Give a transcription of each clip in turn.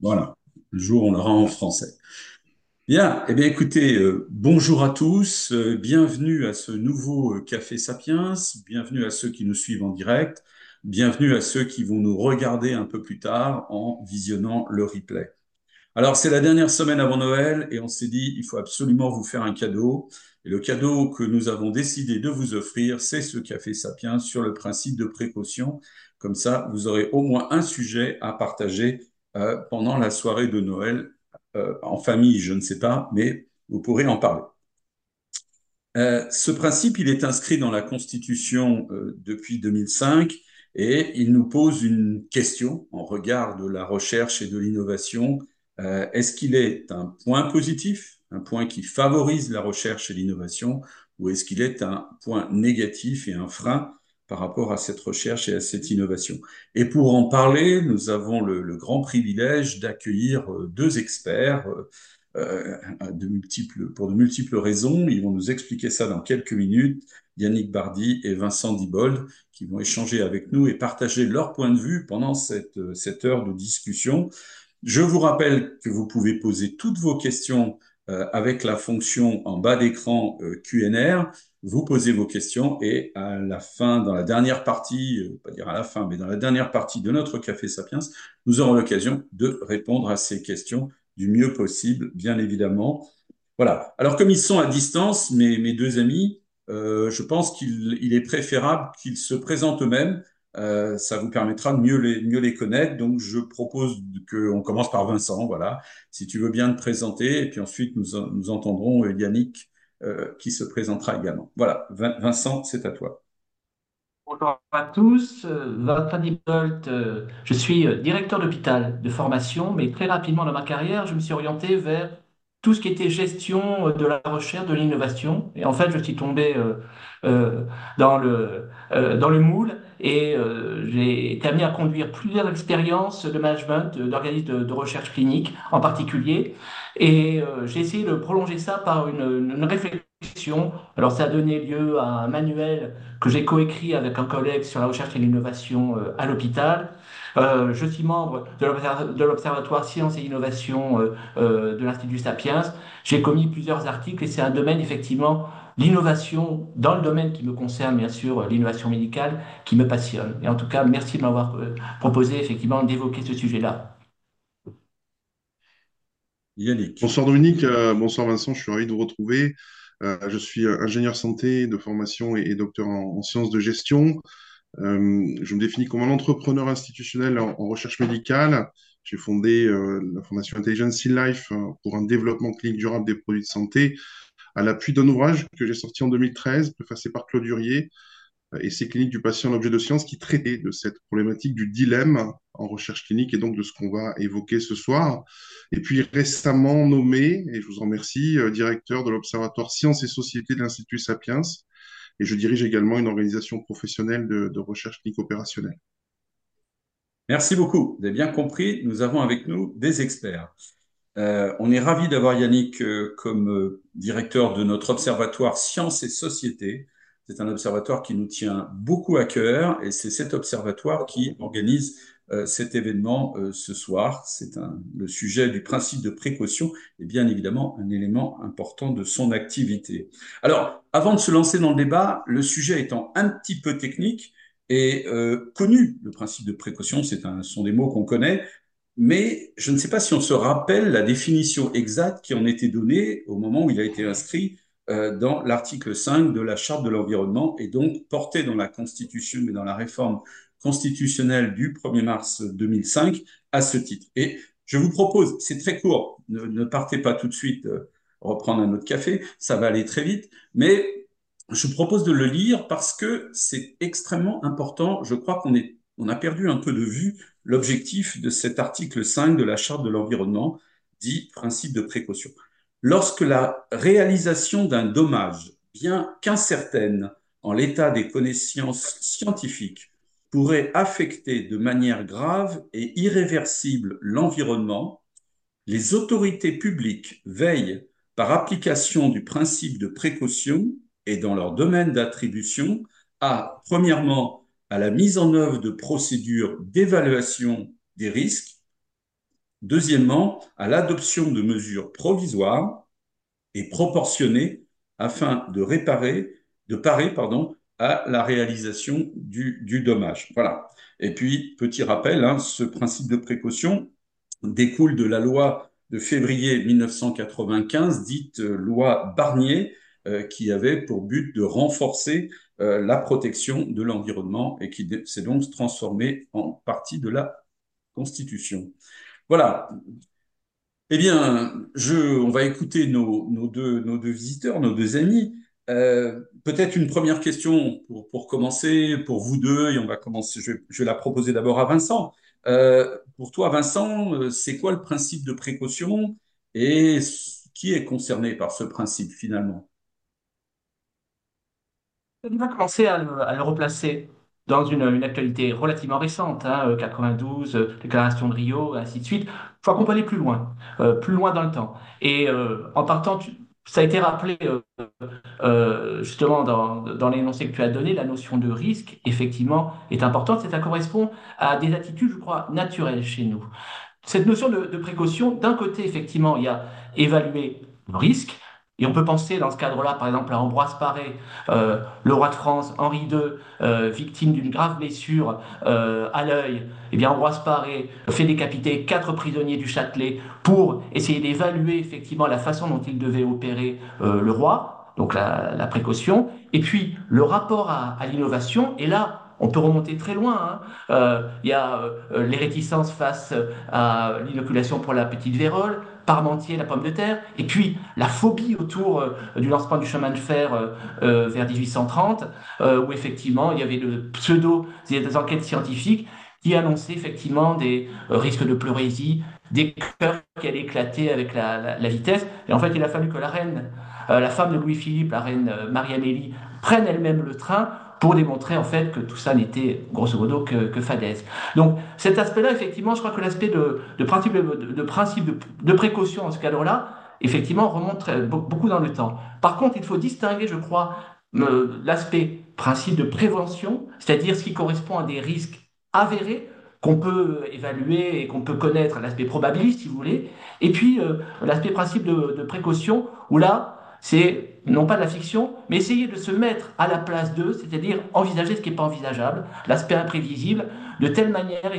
Voilà, le jour on l'aura en français. Bien, eh bien écoutez, euh, bonjour à tous, euh, bienvenue à ce nouveau euh, Café Sapiens, bienvenue à ceux qui nous suivent en direct, bienvenue à ceux qui vont nous regarder un peu plus tard en visionnant le replay. Alors c'est la dernière semaine avant Noël et on s'est dit il faut absolument vous faire un cadeau. Et le cadeau que nous avons décidé de vous offrir, c'est ce Café Sapiens sur le principe de précaution. Comme ça, vous aurez au moins un sujet à partager euh, pendant la soirée de Noël. Euh, en famille, je ne sais pas, mais vous pourrez en parler. Euh, ce principe, il est inscrit dans la Constitution depuis 2005 et il nous pose une question en regard de la recherche et de l'innovation. Est-ce qu'il est un point positif, un point qui favorise la recherche et l'innovation, ou est-ce qu'il est un point négatif et un frein par rapport à cette recherche et à cette innovation. Et pour en parler, nous avons le, grand privilège d'accueillir euh, deux experts euh, euh, pour de multiples raisons. Ils vont nous expliquer ça dans quelques minutes. Yannick Bardy et Vincent Dibold, qui vont échanger avec nous et partager leur point de vue pendant cette, cette heure de discussion. Je vous rappelle que vous pouvez poser toutes vos questions avec la fonction en bas d'écran QNR vous posez vos questions et à la fin, dans la dernière partie, euh, pas dire à la fin, mais dans la dernière partie de notre Café Sapiens, nous aurons l'occasion de répondre à ces questions du mieux possible, bien évidemment. Voilà. Alors, comme ils sont à distance, mes, deux amis, euh, je pense qu'il est préférable qu'ils se présentent eux-mêmes. Euh, ça vous permettra de mieux les, mieux les connaître. Donc, je propose qu'on commence par Vincent. Voilà. Si tu veux bien te présenter, et puis ensuite, nous, nous entendrons Yannick euh, qui se présentera également. Voilà, Vincent, c'est à toi. Bonjour à tous, euh, Vincent Dibolt, euh, je suis directeur d'hôpital de formation, mais très rapidement dans ma carrière, je me suis orienté vers tout ce qui était gestion de la recherche, de l'innovation. Et en fait, je suis tombé dans, le, dans le moule et j'ai été amené à conduire plusieurs expériences de management d'organismes de, recherche clinique en particulier. Et euh, j'ai essayé de prolonger ça par une, réflexion. Alors ça a donné lieu à un manuel que j'ai coécrit avec un collègue sur la recherche et l'innovation euh, à l'hôpital. Euh, je suis membre de l'Observatoire Sciences et Innovation de l'Institut Sapiens. J'ai commis plusieurs articles et c'est un domaine, effectivement, l'innovation dans le domaine qui me concerne, bien sûr, l'innovation médicale, qui me passionne. Et en tout cas, merci de m'avoir proposé, effectivement, d'évoquer ce sujet-là. Bonsoir Dominique, euh, bonsoir Vincent, je suis ravi de vous retrouver. Euh, je suis ingénieur santé de formation et, docteur en, sciences de gestion. Euh, je me définis comme un entrepreneur institutionnel en, recherche médicale. J'ai fondé la fondation Intelligence in Life pour un développement clinique durable des produits de santé à l'appui d'un ouvrage que j'ai sorti en 2013, préfacé par Claude Durier, et ces cliniques du patient l'objet de science qui traitait de cette problématique du dilemme en recherche clinique et donc de ce qu'on va évoquer ce soir. Et puis récemment nommé, et je vous en remercie, euh, directeur de l'Observatoire Sciences et Sociétés de l'Institut Sapiens. Et je dirige également une organisation professionnelle de, recherche clinique opérationnelle. Merci beaucoup. Vous avez bien compris, nous avons avec nous des experts. Euh, on est ravi d'avoir Yannick euh, comme directeur de notre observatoire Sciences et Sociétés. C'est un observatoire qui nous tient beaucoup à cœur et c'est cet observatoire qui organise euh, cet événement euh, ce soir. C'est le sujet du principe de précaution et bien évidemment un élément important de son activité. Alors, avant de se lancer dans le débat, le sujet étant un petit peu technique et euh, connu, le principe de précaution, c'est un, sont des mots qu'on connaît, mais je ne sais pas si on se rappelle la définition exacte qui en était donnée au moment où il a été inscrit euh, dans l'article 5 de la Charte de l'environnement et donc porté dans la Constitution, mais dans la réforme constitutionnelle du 1er mars 2005 à ce titre. Et je vous propose, c'est très court, ne, partez pas tout de suite euh, reprendre un autre café, ça va aller très vite, mais je vous propose de le lire parce que c'est extrêmement important. Je crois qu'on est, on a perdu un peu de vue l'objectif de cet article 5 de la Charte de l'environnement, dit principe de précaution. Lorsque la réalisation d'un dommage, bien qu'incertaine en l'état des connaissances scientifiques, pourrait affecter de manière grave et irréversible l'environnement, les autorités publiques veillent, par application du principe de précaution et dans leur domaine d'attribution, à, premièrement, à la mise en œuvre de procédures d'évaluation des risques, Deuxièmement, à l'adoption de mesures provisoires et proportionnées afin de réparer, de parer, pardon, à la réalisation du, dommage. Voilà. Et puis, petit rappel, hein, ce principe de précaution découle de la loi de février 1995, dite loi Barnier, euh, qui avait pour but de renforcer euh, la protection de l'environnement et qui s'est donc transformée en partie de la Constitution. Voilà. Eh bien, je, on va écouter nos, nos, deux, nos deux visiteurs, nos deux amis. Euh, Peut-être une première question pour, pour, commencer, pour vous deux, et on va commencer. Je je vais la proposer d'abord à Vincent. Euh, pour toi, Vincent, euh, c'est quoi le principe de précaution et qui est concerné par ce principe finalement? On va commencer à le, à le replacer dans une, actualité relativement récente, hein, 92, euh, déclaration de Rio, ainsi de suite. Je crois qu'on peut aller plus loin, euh, plus loin dans le temps. Et euh, en partant, ça a été rappelé euh, euh, justement dans, l'énoncé que tu as donné, la notion de risque, effectivement, est importante. Ça correspond à des attitudes, je crois, naturelles chez nous. Cette notion de précaution, d'un côté, effectivement, il y a évaluer le risque, et on peut penser dans ce cadre-là, par exemple, à Ambroise Paré, euh, le roi de France, Henri II, euh, victime d'une grave blessure euh, à l'œil. Eh bien, Ambroise Paré fait décapiter quatre prisonniers du Châtelet pour essayer d'évaluer effectivement la façon dont il devait opérer le roi, donc la, précaution. Et puis, le rapport à, l'innovation, et là, on peut remonter très loin. Hein. Il y a les réticences face à l'inoculation pour la petite vérole, Parmentier, la pomme de terre, et puis la phobie autour euh, du lancement du chemin de fer euh, euh, vers 1830, où effectivement il y avait de pseudo des enquêtes scientifiques qui annonçaient effectivement des risques de pleurésie, des cœurs qui allaient éclater avec la, la, la, vitesse. Et en fait, il a fallu que la reine, la femme de Louis-Philippe, la reine Marie-Amélie, prenne elle-même le train pour démontrer en fait que tout ça n'était grosso modo que, que. Donc cet aspect-là, effectivement, je crois que l'aspect de, principe, de, principe de, précaution dans ce cadre-là, effectivement, remonte très, beaucoup dans le temps. Par contre, il faut distinguer, je crois, euh, l'aspect principe de prévention, c'est-à-dire ce qui correspond à des risques avérés qu'on peut évaluer et qu'on peut connaître, l'aspect probabiliste, si vous voulez, et puis euh, l'aspect principe de précaution, où là, c'est non pas de la fiction, mais essayer de se mettre à la place d'eux, c'est-à-dire envisager ce qui n'est pas envisageable, l'aspect imprévisible, de telle manière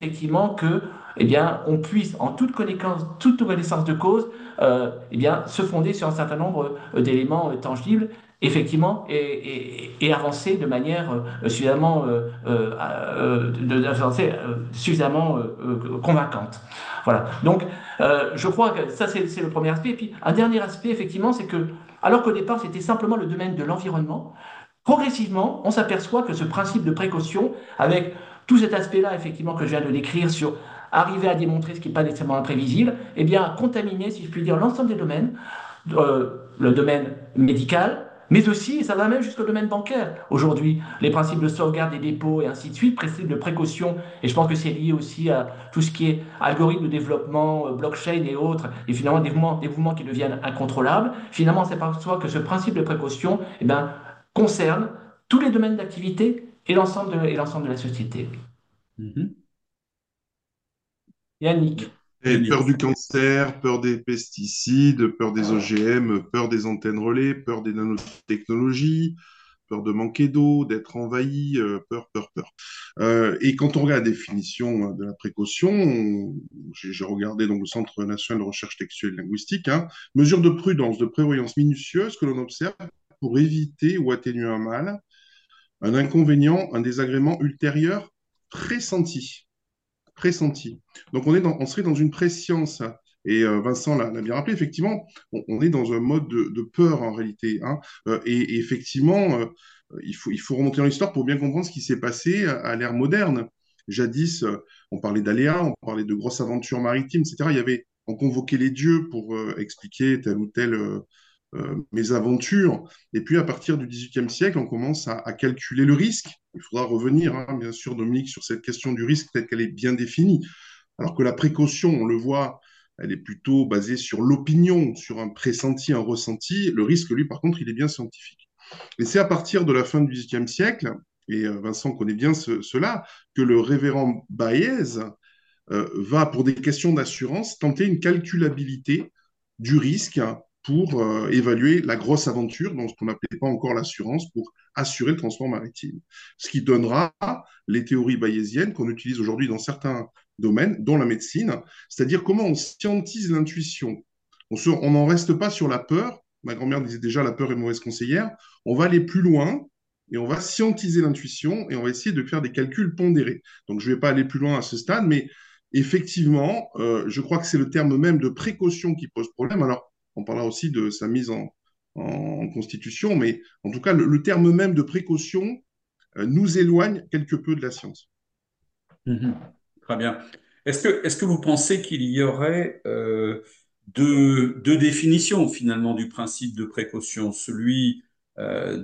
effectivement que, eh bien, on puisse en toute connaissance, toute connaissance de cause, euh, eh bien, se fonder sur un certain nombre euh, d'éléments euh, tangibles, effectivement, et, et, et, avancer de manière euh, suffisamment, euh, euh, de, avancer, suffisamment convaincante. Voilà. Donc, je crois que ça, c'est le premier aspect. Et puis, un dernier aspect, effectivement, c'est que alors qu'au départ, c'était simplement le domaine de l'environnement. Progressivement, on s'aperçoit que ce principe de précaution, avec tout cet aspect-là, effectivement, que je viens de décrire sur arriver à démontrer ce qui n'est pas nécessairement imprévisible, eh bien, a contaminé, si je puis dire, l'ensemble des domaines, euh, le domaine médical, mais aussi, ça va même jusqu'au domaine bancaire. Aujourd'hui, les principes de sauvegarde des dépôts et ainsi de suite, principes de précaution, et je pense que c'est lié aussi à tout ce qui est algorithme de développement, euh, blockchain et autres, et finalement des mouvements, des mouvements qui deviennent incontrôlables. Finalement, c'est par soi que ce principe de précaution eh ben, concerne tous les domaines d'activité et l'ensemble de, et de la société. Mm -hmm. Yannick. Et peur du cancer, peur des pesticides, peur des OGM, peur des antennes relais, peur des nanotechnologies, peur de manquer d'eau, d'être envahi, euh, peur, peur, peur. Euh, et quand on regarde la définition de la précaution, j'ai regardé le Centre national de recherche textuelle et linguistique, hein, mesure de prudence, de prévoyance minutieuse que l'on observe pour éviter ou atténuer un mal, un inconvénient, un désagrément ultérieur pressenti pressenti. Donc on, est on serait dans une préscience. Et euh, Vincent l'a bien rappelé, effectivement, on, est dans un mode de, peur en réalité. Hein. Euh, et, effectivement, euh, il, faut, remonter dans l'histoire pour bien comprendre ce qui s'est passé à, l'ère moderne. Jadis, on parlait d'aléas, on parlait de grosses aventures maritimes, etc. Il y avait, on convoquait les dieux pour expliquer telle ou telle mes aventures. Et puis à partir du XVIIIe siècle, on commence à, calculer le risque. Il faudra revenir, hein, bien sûr, Dominique, sur cette question du risque telle qu'elle est bien définie. Alors que la précaution, on le voit, elle est plutôt basée sur l'opinion, sur un pressenti, un ressenti. Le risque, lui, par contre, il est bien scientifique. Et c'est à partir de la fin du XVIIIe siècle, et Vincent connaît bien ce, cela, que le révérend Baez va, pour des questions d'assurance, tenter une calculabilité du risque pour euh, évaluer la grosse aventure dans ce qu'on n'appelait pas encore l'assurance pour assurer le transport maritime. Ce qui donnera les théories bayésiennes qu'on utilise aujourd'hui dans certains domaines, dont la médecine, c'est-à-dire comment on scientise l'intuition. On n'en reste pas sur la peur. Ma grand-mère disait déjà la peur est mauvaise conseillère. On va aller plus loin et on va scientiser l'intuition et on va essayer de faire des calculs pondérés. Donc je ne vais pas aller plus loin à ce stade, mais effectivement, euh, je crois que c'est le terme même de précaution qui pose problème. Alors, on parlera aussi de sa mise en, constitution, mais en tout cas, le, terme même de précaution euh, nous éloigne quelque peu de la science. Mhm. Très bien. Est-ce que, vous pensez qu'il y aurait euh, deux, définitions finalement du principe de précaution, celui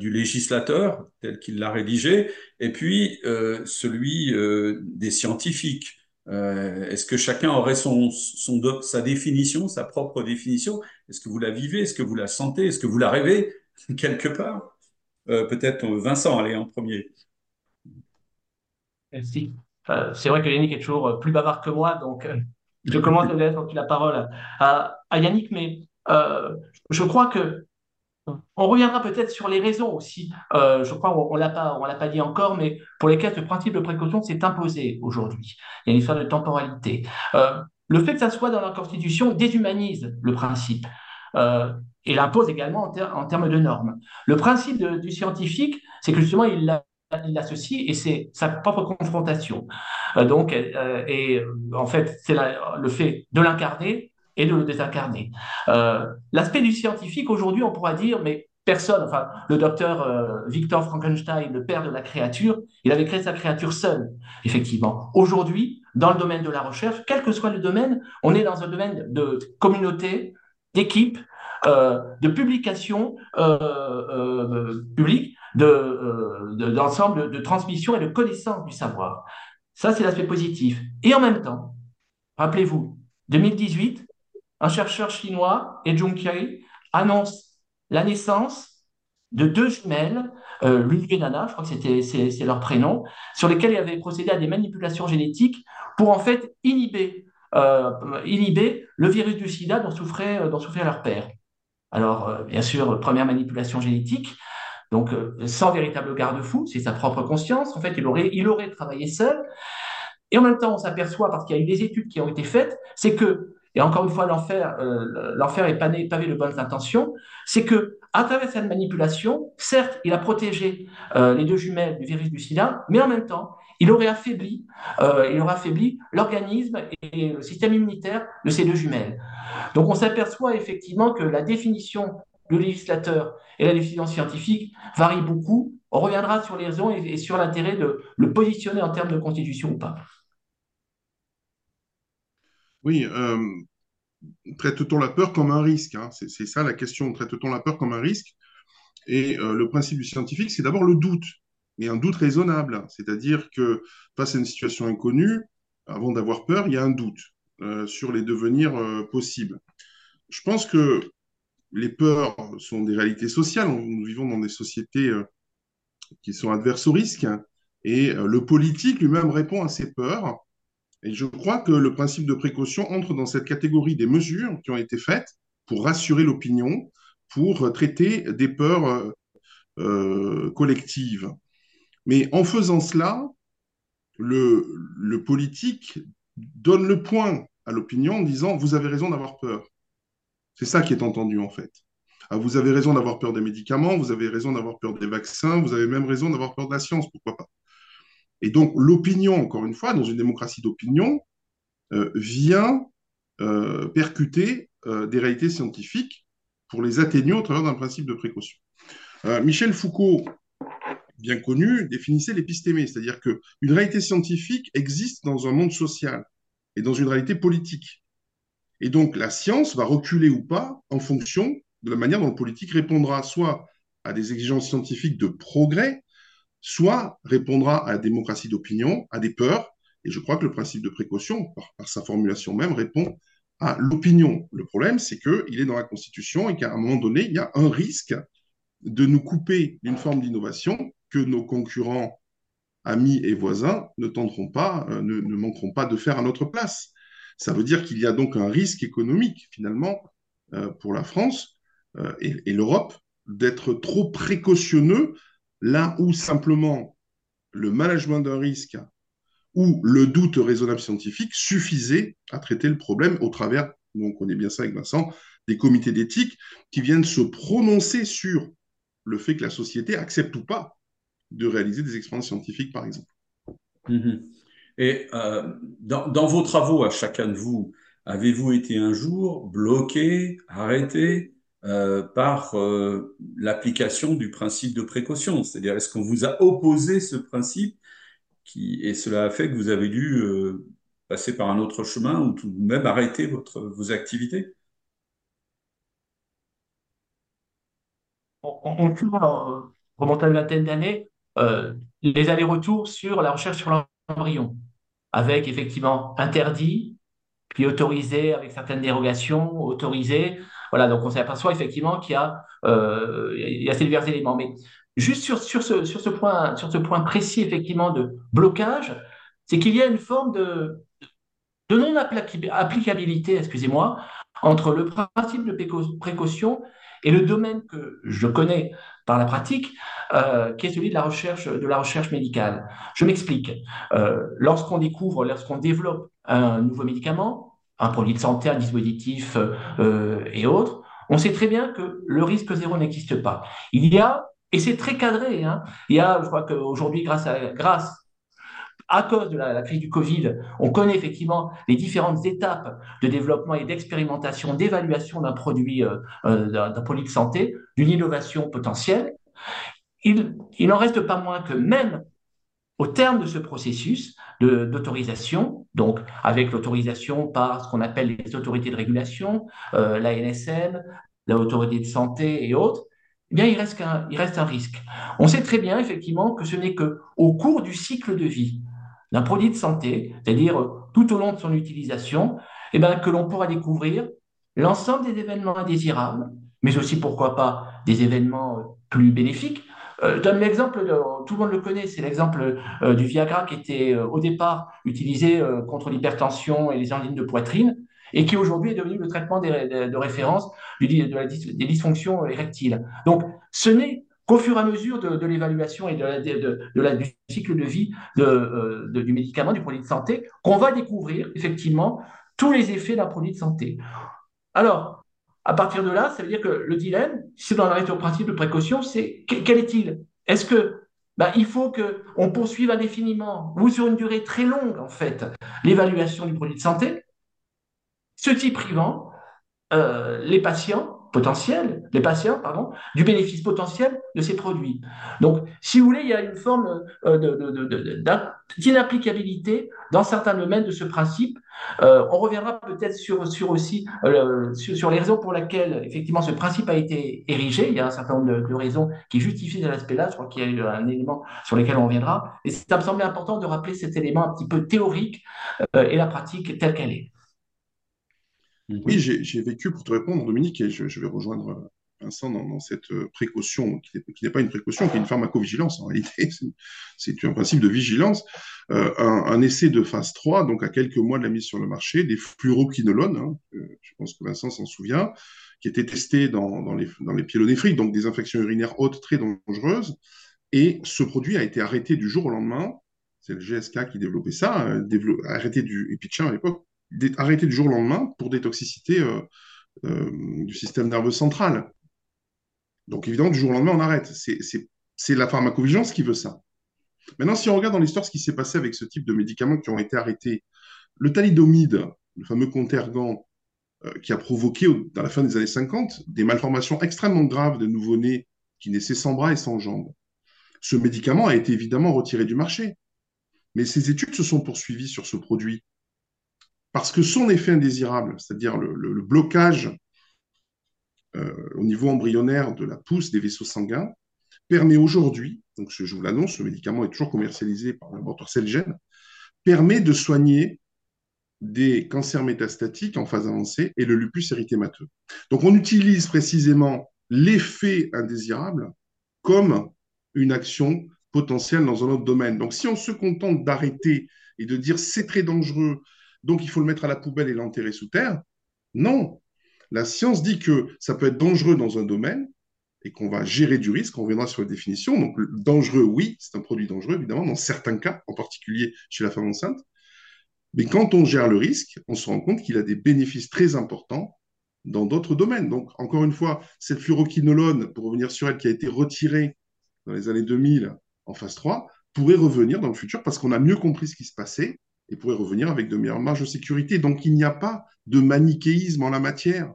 du législateur tel qu'il l'a rédigé, et puis celui des scientifiques euh, est-ce que chacun aurait son, sa définition, sa propre définition? Est-ce que vous la vivez? Est-ce que vous la sentez? Est-ce que vous la rêvez quelque part? Euh, Peut-être euh, Vincent, allez en premier. Merci. c'est vrai que Yannick est toujours plus bavard que moi, donc je commence à laisser la parole à Yannick, mais je crois que on reviendra peut-être sur les raisons aussi. Euh, je crois qu'on ne l'a pas, on l'a pas dit encore, mais pour lesquelles ce principe de précaution s'est imposé aujourd'hui. Il y a une histoire de temporalité. Euh, le fait que ça soit dans la Constitution déshumanise le principe euh, et l'impose également en, termes de normes. Le principe du scientifique, c'est que justement il l'associe et c'est sa propre confrontation. donc, et en fait, c'est le fait de l'incarner et de le désincarner. Euh, L'aspect du scientifique, aujourd'hui, on pourra dire, mais personne, enfin, le docteur euh, Victor Frankenstein, le père de la créature, il avait créé sa créature seul, effectivement. Aujourd'hui, dans le domaine de la recherche, quel que soit le domaine, on est dans un domaine de communauté, d'équipe, euh, de publication euh, euh publique, d'ensemble de, de, de transmission et de connaissance du savoir. Ça, c'est l'aspect positif. Et en même temps, rappelez-vous, 2018, un chercheur chinois, Jung Kei, annonce la naissance de deux jumelles, euh, et Nana, je crois que c'était c'est leur prénom, sur lesquelles il avait procédé à des manipulations génétiques pour en fait inhiber, euh, inhiber le virus du sida dont souffrait, euh, dont souffrait leur père. Alors, euh, bien sûr, première manipulation génétique, donc sans véritable garde-fou, c'est sa propre conscience. En fait, il aurait, il aurait travaillé seul. Et en même temps, on s'aperçoit, parce qu'il y a eu des études qui ont été faites, c'est que et encore une fois, l'enfer, euh, l'enfer est pavé, de bonnes intentions, c'est que à travers cette manipulation, certes, il a protégé euh, les deux jumelles du virus du sida, mais en même temps, il aurait affaibli, euh, il aurait affaibli l'organisme et le système immunitaire de ces deux jumelles. Donc, on s'aperçoit effectivement que la définition du législateur et la décision scientifique varient beaucoup. On reviendra sur les raisons et sur l'intérêt de le positionner en termes de constitution ou pas. Oui, euh, traite-t-on la peur comme un risque hein? C'est ça la question. Traite-t-on la peur comme un risque? Et euh, le principe du scientifique, c'est d'abord le doute, mais un doute raisonnable. C'est-à-dire que face à une situation inconnue, avant d'avoir peur, il y a un doute euh, sur les devenirs possibles. Je pense que les peurs sont des réalités sociales. Nous vivons dans des sociétés qui sont adverses au risque. Et le politique lui-même répond à ces peurs et je crois que le principe de précaution entre dans cette catégorie des mesures qui ont été faites pour rassurer l'opinion, pour traiter des peurs euh, euh, collectives. Mais en faisant cela, le, politique donne le point à l'opinion en disant vous avez raison d'avoir peur. C'est ça qui est entendu en fait. Ah, vous avez raison d'avoir peur des médicaments, vous avez raison d'avoir peur des vaccins, vous avez même raison d'avoir peur de la science, pourquoi pas. Et donc, l'opinion, encore une fois, dans une démocratie d'opinion, euh, vient euh, percuter euh, des réalités scientifiques pour les atténuer au travers d'un principe de précaution. Michel Foucault, bien connu, définissait l'épistémé, c'est-à-dire qu'une réalité scientifique existe dans un monde social et dans une réalité politique. Et donc, la science va reculer ou pas en fonction de la manière dont le politique répondra soit à des exigences scientifiques de progrès, soit répondra à la démocratie d'opinion, à des peurs, et je crois que le principe de précaution, par, sa formulation même, répond à l'opinion. Le problème, c'est qu'il est dans la Constitution et qu'à un moment donné, il y a un risque de nous couper d'une forme d'innovation que nos concurrents amis et voisins ne tenteront pas, euh, ne, manqueront pas de faire à notre place. Ça veut dire qu'il y a donc un risque économique, finalement, euh, pour la France euh, et l'Europe d'être trop précautionneux là où simplement le management d'un risque ou le doute raisonnable scientifique suffisait à traiter le problème au travers, on connaît bien ça avec Vincent, des comités d'éthique qui viennent se prononcer sur le fait que la société accepte ou pas de réaliser des expériences scientifiques, par exemple. Mmh. Et euh, dans, vos travaux, à chacun de vous, avez-vous été un jour bloqué, arrêté euh, par euh, l'application du principe de précaution C'est-à-dire, est-ce qu'on vous a opposé ce principe qui, et cela a fait que vous avez dû euh, passer par un autre chemin ou tout même arrêter votre, vos activités? On, on, on remonte à une vingtaine d'années, les allers-retours sur la recherche sur l'embryon, avec effectivement interdit, puis autorisé avec certaines dérogations, autorisé. Voilà, donc on s'aperçoit effectivement qu'il y a, euh, ces divers éléments. Mais juste sur, ce, point, précis effectivement de blocage, c'est qu'il y a une forme de, non-applicabilité, excusez-moi, entre le principe de précaution et le domaine que je connais par la pratique, euh, qui est celui de la recherche, de la recherche médicale. Je m'explique. Euh, lorsqu'on découvre, lorsqu'on développe un nouveau médicament, un produit de santé, un dispositif euh, et autres, on sait très bien que le risque zéro n'existe pas. Il y a, et c'est très cadré, hein, il y a, je crois qu'aujourd'hui, grâce à, grâce à cause de la, crise du Covid, on connaît effectivement les différentes étapes de développement et d'expérimentation, d'évaluation d'un produit, euh, euh d'un produit de santé, d'une innovation potentielle. Il, il n'en reste pas moins que même au terme de ce processus d'autorisation, donc avec l'autorisation par ce qu'on appelle les autorités de régulation, euh, la NSM, l'autorité de santé et autres, eh bien, il reste, un, risque. On sait très bien, effectivement, que ce n'est que au cours du cycle de vie d'un produit de santé, c'est-à-dire tout au long de son utilisation, eh bien, que l'on pourra découvrir l'ensemble des événements indésirables, mais aussi, pourquoi pas, des événements plus bénéfiques. Euh, je donne l'exemple, tout le monde le connaît, c'est l'exemple euh, du Viagra qui était euh, au départ utilisé contre l'hypertension et les angines de poitrine, et qui aujourd'hui est devenu le traitement de, référence du, des dysfonctions érectiles. Donc, ce n'est qu'au fur et à mesure de, l'évaluation et de la, du cycle de vie du médicament, du produit de santé, qu'on va découvrir effectivement tous les effets d'un produit de santé. Alors, à partir de là, ça veut dire que le dilemme, si c'est dans principe de précaution, c'est quel est-il? Est-ce que ben, il faut qu'on poursuive indéfiniment ou sur une durée très longue, en fait, l'évaluation du produit de santé, ce qui privant euh, les patients potentiel, les patients, pardon, du bénéfice potentiel de ces produits. Donc, si vous voulez, il y a une forme euh, d'inapplicabilité dans certains domaines de ce principe. Euh, on reviendra peut-être sur, sur aussi euh, sur, les raisons pour lesquelles effectivement ce principe a été érigé. Il y a un certain nombre de, raisons qui justifient cet aspect-là. Je crois qu'il y a un élément sur lequel on reviendra. Et ça me semblait important de rappeler cet élément un petit peu théorique et la pratique telle qu'elle est. Oui, j'ai vécu, pour te répondre, Dominique, et je, vais rejoindre Vincent dans, cette précaution, qui n'est pas une précaution, qui est une pharmacovigilance en réalité, c'est un principe de vigilance. Euh, un, essai de phase 3, donc à quelques mois de la mise sur le marché, des fluoroquinolones, hein, je pense que Vincent s'en souvient, qui étaient testés dans, les, dans donc des infections urinaires hautes très dangereuses. Et ce produit a été arrêté du jour au lendemain. C'est le GSK qui développait ça, euh, arrêté du Epichin à l'époque, arrêté du jour au lendemain pour des toxicités euh, euh, du système nerveux central. Donc évidemment, du jour au lendemain, on arrête. C'est la pharmacovigilance qui veut ça. Maintenant, si on regarde dans l'histoire ce qui s'est passé avec ce type de médicaments qui ont été arrêtés, le thalidomide, le fameux contergan, euh, qui a provoqué, dans la fin des années 50, des malformations extrêmement graves de nouveau-nés qui naissaient sans bras et sans jambes. Ce médicament a été évidemment retiré du marché. Mais ces études se sont poursuivies sur ce produit parce que son effet indésirable, c'est-à-dire le, blocage euh, au niveau embryonnaire de la pousse des vaisseaux sanguins, permet aujourd'hui, donc je vous l'annonce, le médicament est toujours commercialisé par le laboratoire Celgene, permet de soigner des cancers métastatiques en phase avancée et le lupus érythémateux. Donc on utilise précisément l'effet indésirable comme une action potentiel dans un autre domaine. Donc, si on se contente d'arrêter et de dire c'est très dangereux, donc il faut le mettre à la poubelle et l'enterrer sous terre, non. La science dit que ça peut être dangereux dans un domaine et qu'on va gérer du risque, on reviendra sur la définition. Donc, dangereux, oui, c'est un produit dangereux, évidemment, dans certains cas, en particulier chez la femme enceinte. Mais quand on gère le risque, on se rend compte qu'il a des bénéfices très importants dans d'autres domaines. Donc, encore une fois, cette fluoroquinolone, pour revenir sur elle, qui a été retirée dans les années 2000 en phase 3, pourrait revenir dans le futur parce qu'on a mieux compris ce qui se passait et pourrait revenir avec de meilleures marges de sécurité. Donc, il n'y a pas de manichéisme en la matière.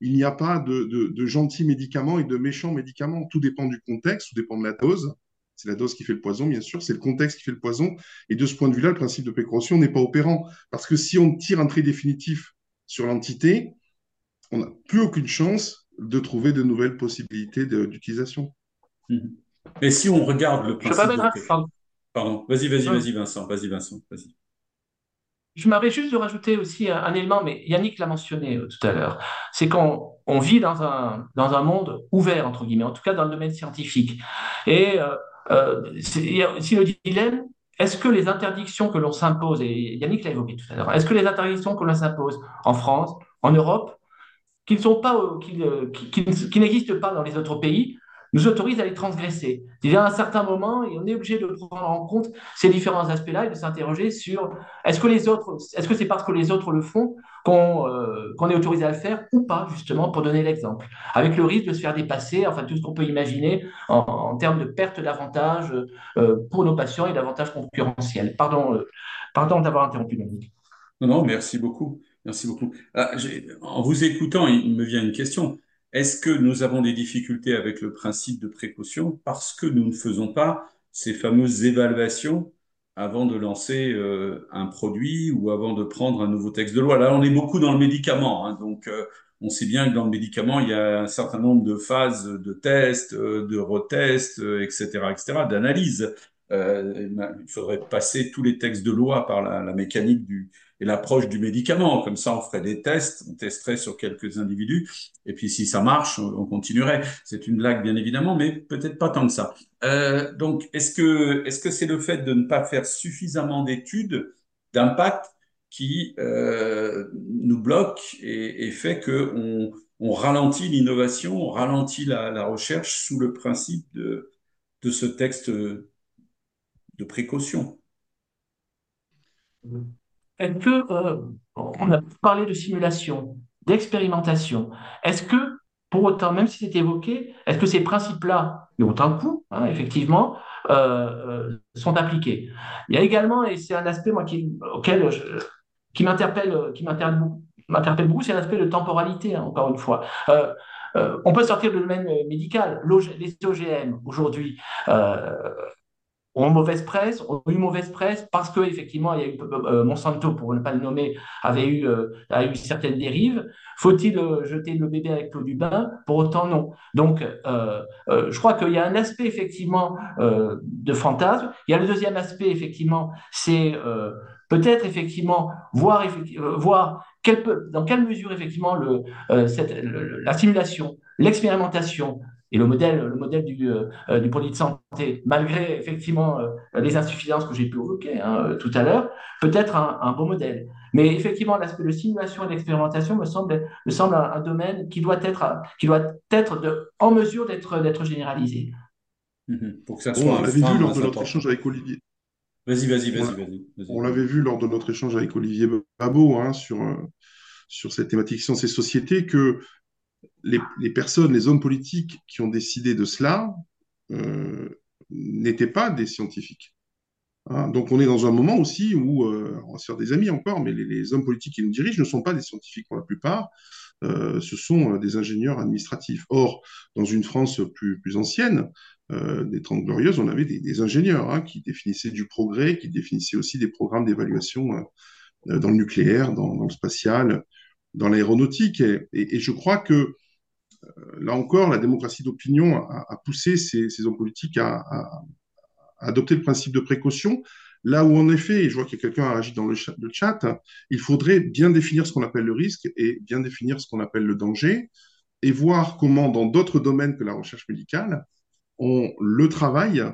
Il n'y a pas de, de, gentils médicaments et de méchants médicaments. Tout dépend du contexte, tout dépend de la dose. C'est la dose qui fait le poison, bien sûr, c'est le contexte qui fait le poison. Et de ce point de vue-là, le principe de précaution n'est pas opérant. Parce que si on tire un trait définitif sur l'entité, on n'a plus aucune chance de trouver de nouvelles possibilités d'utilisation. Mhm. Et si on regarde le principe... de... Pardon, vas-y, vas-y, vas-y, Vincent, vas-y, Vincent, vas-y. Je m'arrête juste de rajouter aussi un, élément, mais Yannick l'a mentionné euh, tout à l'heure, c'est qu'on on vit dans un, dans un monde ouvert, entre guillemets, en tout cas dans le domaine scientifique. Et euh, euh, si le dilemme, est-ce que les interdictions que l'on s'impose, et Yannick l'a évoqué tout à l'heure, est-ce que les interdictions que l'on s'impose en France, en Europe, qui sont pas, qui n'existent pas dans les autres pays, nous autorise à les transgresser. Y a un certain moment, et on est obligé de prendre en compte ces différents aspects-là et de s'interroger sur est-ce que les autres, est-ce que c'est parce que les autres le font qu'on euh, est autorisé à le faire ou pas, justement, pour donner l'exemple, avec le risque de se faire dépasser, enfin tout ce qu'on peut imaginer en, termes de perte d'avantages euh, pour nos patients et d'avantages concurrentiels. Pardon, euh, pardon d'avoir interrompu, Dominique. Non, non, merci beaucoup. Merci beaucoup. Ah, en vous écoutant, il me vient une question. Est-ce que nous avons des difficultés avec le principe de précaution parce que nous ne faisons pas ces fameuses évaluations avant de lancer euh, un produit ou avant de prendre un nouveau texte de loi? Là, on est beaucoup dans le médicament, hein, donc euh, on sait bien que dans le médicament, il y a un certain nombre de phases de tests, euh, de retests, etc., etc., d'analyse. il faudrait passer tous les textes de loi par la, la mécanique du, et l'approche du médicament. Comme ça, on ferait des tests, on testerait sur quelques individus, et puis si ça marche, on continuerait. C'est une blague, bien évidemment, mais peut-être pas tant que ça. Euh, donc, est-ce que est-ce que c'est le fait de ne pas faire suffisamment d'études d'impact qui euh, nous bloque et, et fait que on, ralentit l'innovation, on ralentit la, la, recherche sous le principe de, de ce texte de précaution? Mmh. Est-ce que, euh, on a parlé de simulation, d'expérimentation, est-ce que, pour autant, même si c'est évoqué, est-ce que ces principes-là, qui ont un coût, hein, effectivement, euh, euh, sont appliqués? Il y a également, et c'est un aspect moi, qui, auquel qui m'interpelle, qui m'interpelle beaucoup, c'est l'aspect de temporalité, hein, encore une fois. on peut sortir du domaine médical. Les OGM, aujourd'hui, ont mauvaise presse, ont eu mauvaise presse parce que effectivement, il y a eu, euh, Monsanto, pour ne pas le nommer, avait eu, euh, a eu certaines dérives. Faut-il euh, jeter le bébé avec l'eau du bain? Pour autant, non. Donc, je crois qu'il y a un aspect effectivement de fantasme. Il y a le deuxième aspect effectivement, c'est peut-être effectivement voir, voir dans quelle mesure effectivement la simulation, l'expérimentation, et le modèle, le modèle du, euh, euh, du produit de santé, malgré effectivement euh, les insuffisances que j'ai pu évoquer hein, tout à l'heure, peut être un, un, bon modèle. Mais effectivement, l'aspect de simulation et d'expérimentation me semble, me semble un, domaine qui doit être, qui doit être de, en mesure d'être, d'être généralisé. Mm-hmm. Pour que ça soit on l'avait vu lors de notre échange avec Olivier. Vas-y, vas-y, vas-y. Vas on l'avait vu lors de notre échange avec Olivier Babot hein, sur, sur cette thématique sciences et société que les, personnes, les hommes politiques qui ont décidé de cela euh, n'étaient pas des scientifiques. Hein, donc on est dans un moment aussi où, euh, on va se faire des amis encore, mais les, hommes politiques qui nous dirigent ne sont pas des scientifiques pour la plupart, euh, ce sont des ingénieurs administratifs. Or, dans une France plus, plus ancienne, des Trente Glorieuses, on avait des, ingénieurs hein, qui définissaient du progrès, qui définissaient aussi des programmes d'évaluation dans le nucléaire, dans, le spatial, dans l'aéronautique. et, je crois que euh, là encore, la démocratie d'opinion a, poussé ces, hommes politiques à, adopter le principe de précaution. Là où, en effet, et je vois qu'il y a quelqu'un a agi dans le chat, le chat, il faudrait bien définir ce qu'on appelle le risque et bien définir ce qu'on appelle le danger et voir comment, dans d'autres domaines que la recherche médicale, on le travaille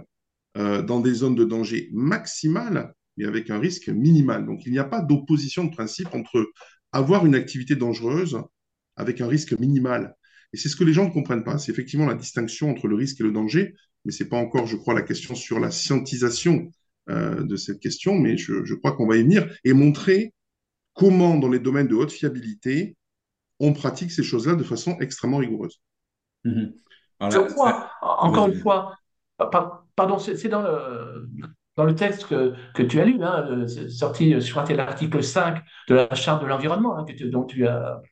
euh, dans des zones de danger maximal, mais avec un risque minimal. Donc il n'y a pas d'opposition de principe entre avoir une activité dangereuse avec un risque minimal. Et c'est ce que les gens ne comprennent pas. C'est effectivement la distinction entre le risque et le danger, mais ce n'est pas encore, je crois, la question sur la scientisation euh, de cette question, mais je, je crois qu'on va y venir et montrer comment, dans les domaines de haute fiabilité, on pratique ces choses-là de façon extrêmement rigoureuse. Mmh. je crois, encore une fois, pardon, c'est dans le, dans le texte que, que tu as lu, hein, sorti, je crois l'article 5 de la Charte de l'environnement, hein, dont, tu as,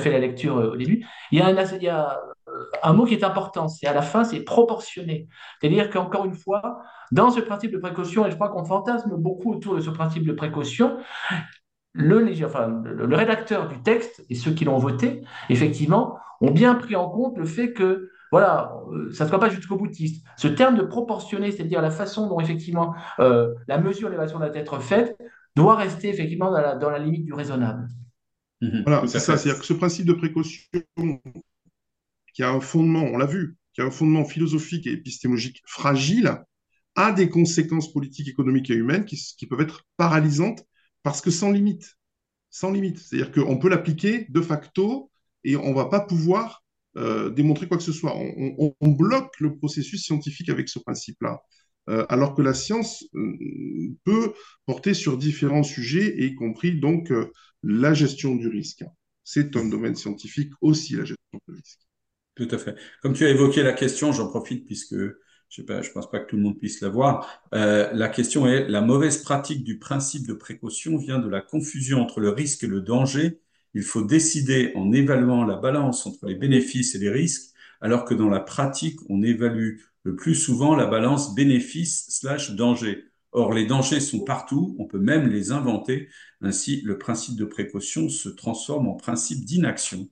fait la lecture euh, au début, il y a euh, un mot qui est important, c'est à la fin, c'est proportionné. C'est-à-dire qu'encore une fois, dans ce principe de précaution, et je crois qu'on fantasme beaucoup autour de ce principe de précaution, le, rédacteur du texte et ceux qui l'ont voté, effectivement, ont bien pris en compte le fait que, voilà, euh, ça ne soit pas jusqu'au boutiste. Ce terme de proportionné, c'est-à-dire la façon dont, effectivement, euh, la mesure d'élévation doit être faite, doit rester, effectivement, dans la, dans la limite du raisonnable. Mhm. voilà, c'est ça. C'est-à-dire que ce principe de précaution, qui a un fondement, on l'a vu, qui a un fondement philosophique et épistémologique fragile, a des conséquences politiques, économiques et humaines qui, qui peuvent être paralysantes parce que sans limite. Sans limite. C'est-à-dire qu'on peut l'appliquer de facto et on ne va pas pouvoir euh, démontrer quoi que ce soit. On, bloque le processus scientifique avec ce principe-là. Euh, alors que la science euh, peut porter sur différents sujets, y compris donc la gestion du risque. C'est un domaine scientifique aussi, la gestion du risque. Tout à fait. Comme tu as évoqué la question, j'en profite puisque je ne pense pas que tout le monde puisse la voir. Euh, la question est, la mauvaise pratique du principe de précaution vient de la confusion entre le risque et le danger. Il faut décider en évaluant la balance entre les bénéfices et les risques, alors que dans la pratique, on évalue le plus souvent la balance bénéfice slash danger. Or, les dangers sont partout, on peut même les inventer. Ainsi, le principe de précaution se transforme en principe d'inaction.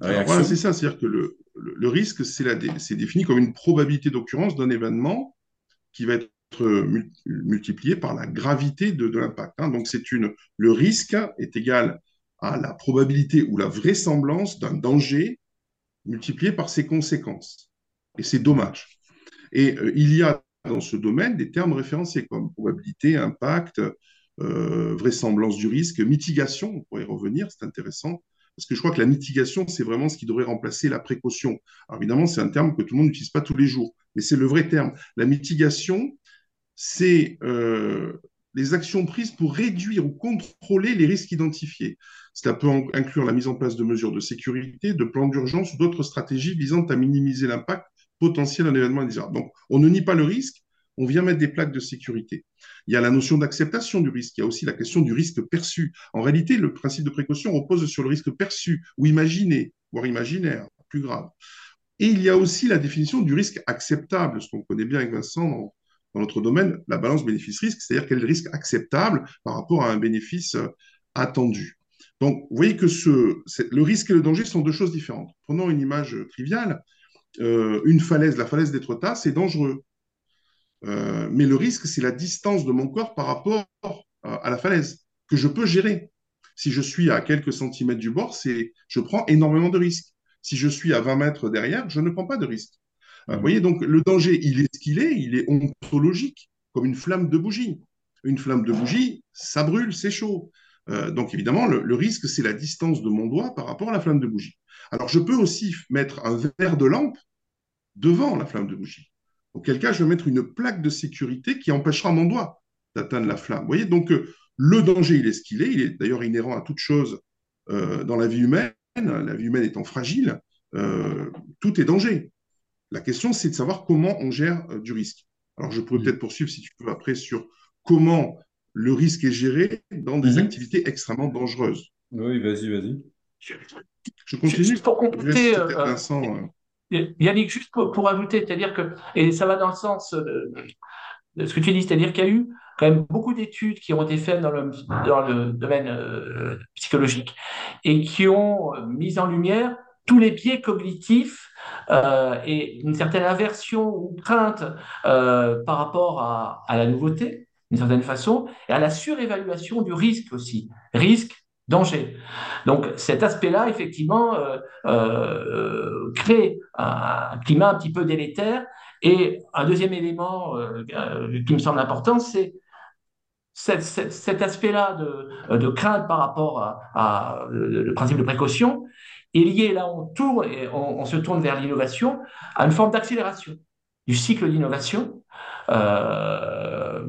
Voilà, c'est ça, c'est-à-dire que le, le, risque, c'est défini comme une probabilité d'occurrence d'un événement qui va être multiplié par la gravité de, l'impact. Hein. Donc, c'est une, le risque est égal à la probabilité ou la vraisemblance d'un danger multiplié par ses conséquences et ses dommages. Et euh, il y a dans ce domaine des termes référencés comme probabilité, impact, euh, vraisemblance du risque, mitigation, on pourrait y revenir, c'est intéressant, parce que je crois que la mitigation, c'est vraiment ce qui devrait remplacer la précaution. Alors évidemment, c'est un terme que tout le monde n'utilise pas tous les jours, mais c'est le vrai terme. La mitigation, c'est euh, les actions prises pour réduire ou contrôler les risques identifiés. Cela peut inclure la mise en place de mesures de sécurité, de plans d'urgence ou d'autres stratégies visant à minimiser l'impact potentiel d'un événement indésirable. Donc, on ne nie pas le risque, on vient mettre des plaques de sécurité. Il y a la notion d'acceptation du risque. Il y a aussi la question du risque perçu. En réalité, le principe de précaution repose sur le risque perçu ou imaginé, voire imaginaire, plus grave. Et il y a aussi la définition du risque acceptable, ce qu'on connaît bien avec Vincent notre domaine, la balance bénéfice-risque, c'est-à-dire quel risque acceptable par rapport à un bénéfice euh, attendu. Donc, vous voyez que le risque et le danger sont deux choses différentes. Prenons une image triviale. Euh, une falaise, la falaise d'Étretat, c'est dangereux. Euh, mais le risque, c'est la distance de mon corps par rapport à la falaise que je peux gérer. Si je suis à quelques centimètres du bord, je prends énormément de risques. Si je suis à 20 mètres derrière, je ne prends pas de risques. Euh, vous voyez, donc le danger, il est ce qu'il est, il est ontologique, comme une flamme de bougie. Une flamme de bougie, ça brûle, c'est chaud. Euh, donc évidemment, le risque, c'est la distance de mon doigt par rapport à la flamme de bougie. Alors je peux aussi mettre un verre de lampe devant la flamme de bougie auquel cas je vais mettre une plaque de sécurité qui empêchera mon doigt d'atteindre la flamme. Vous voyez, donc euh, le danger, il est ce qu'il est, il est d'ailleurs inhérent à toute chose euh, dans la vie humaine, la vie humaine étant fragile, tout est danger. La question, c'est de savoir comment on gère du risque. Alors, je pourrais peut-être poursuivre, si tu veux, après, sur comment le risque est géré dans des mhm. activités extrêmement dangereuses. Oui, vas-y, vas-y. Je continue. Juste pour compléter, Vincent, Yannick, juste pour, ajouter, c'est-à-dire que, et ça va dans le sens de, ce que tu dis, c'est-à-dire qu'il y a eu quand même beaucoup d'études qui ont été faites dans le, dans le domaine euh, psychologique et qui ont mis en lumière tous les biais cognitifs euh, et une certaine aversion ou crainte euh, par rapport à, la nouveauté, d'une certaine façon, et à la surévaluation du risque aussi. Risque, danger. Donc cet aspect-là, effectivement, euh, crée un, climat un petit peu délétère Et un deuxième élément qui me semble important, c'est cet, aspect-là de, crainte par rapport à, principe de précaution est lié, là on tourne, on, se tourne vers l'innovation, à une forme d'accélération du cycle d'innovation. Euh,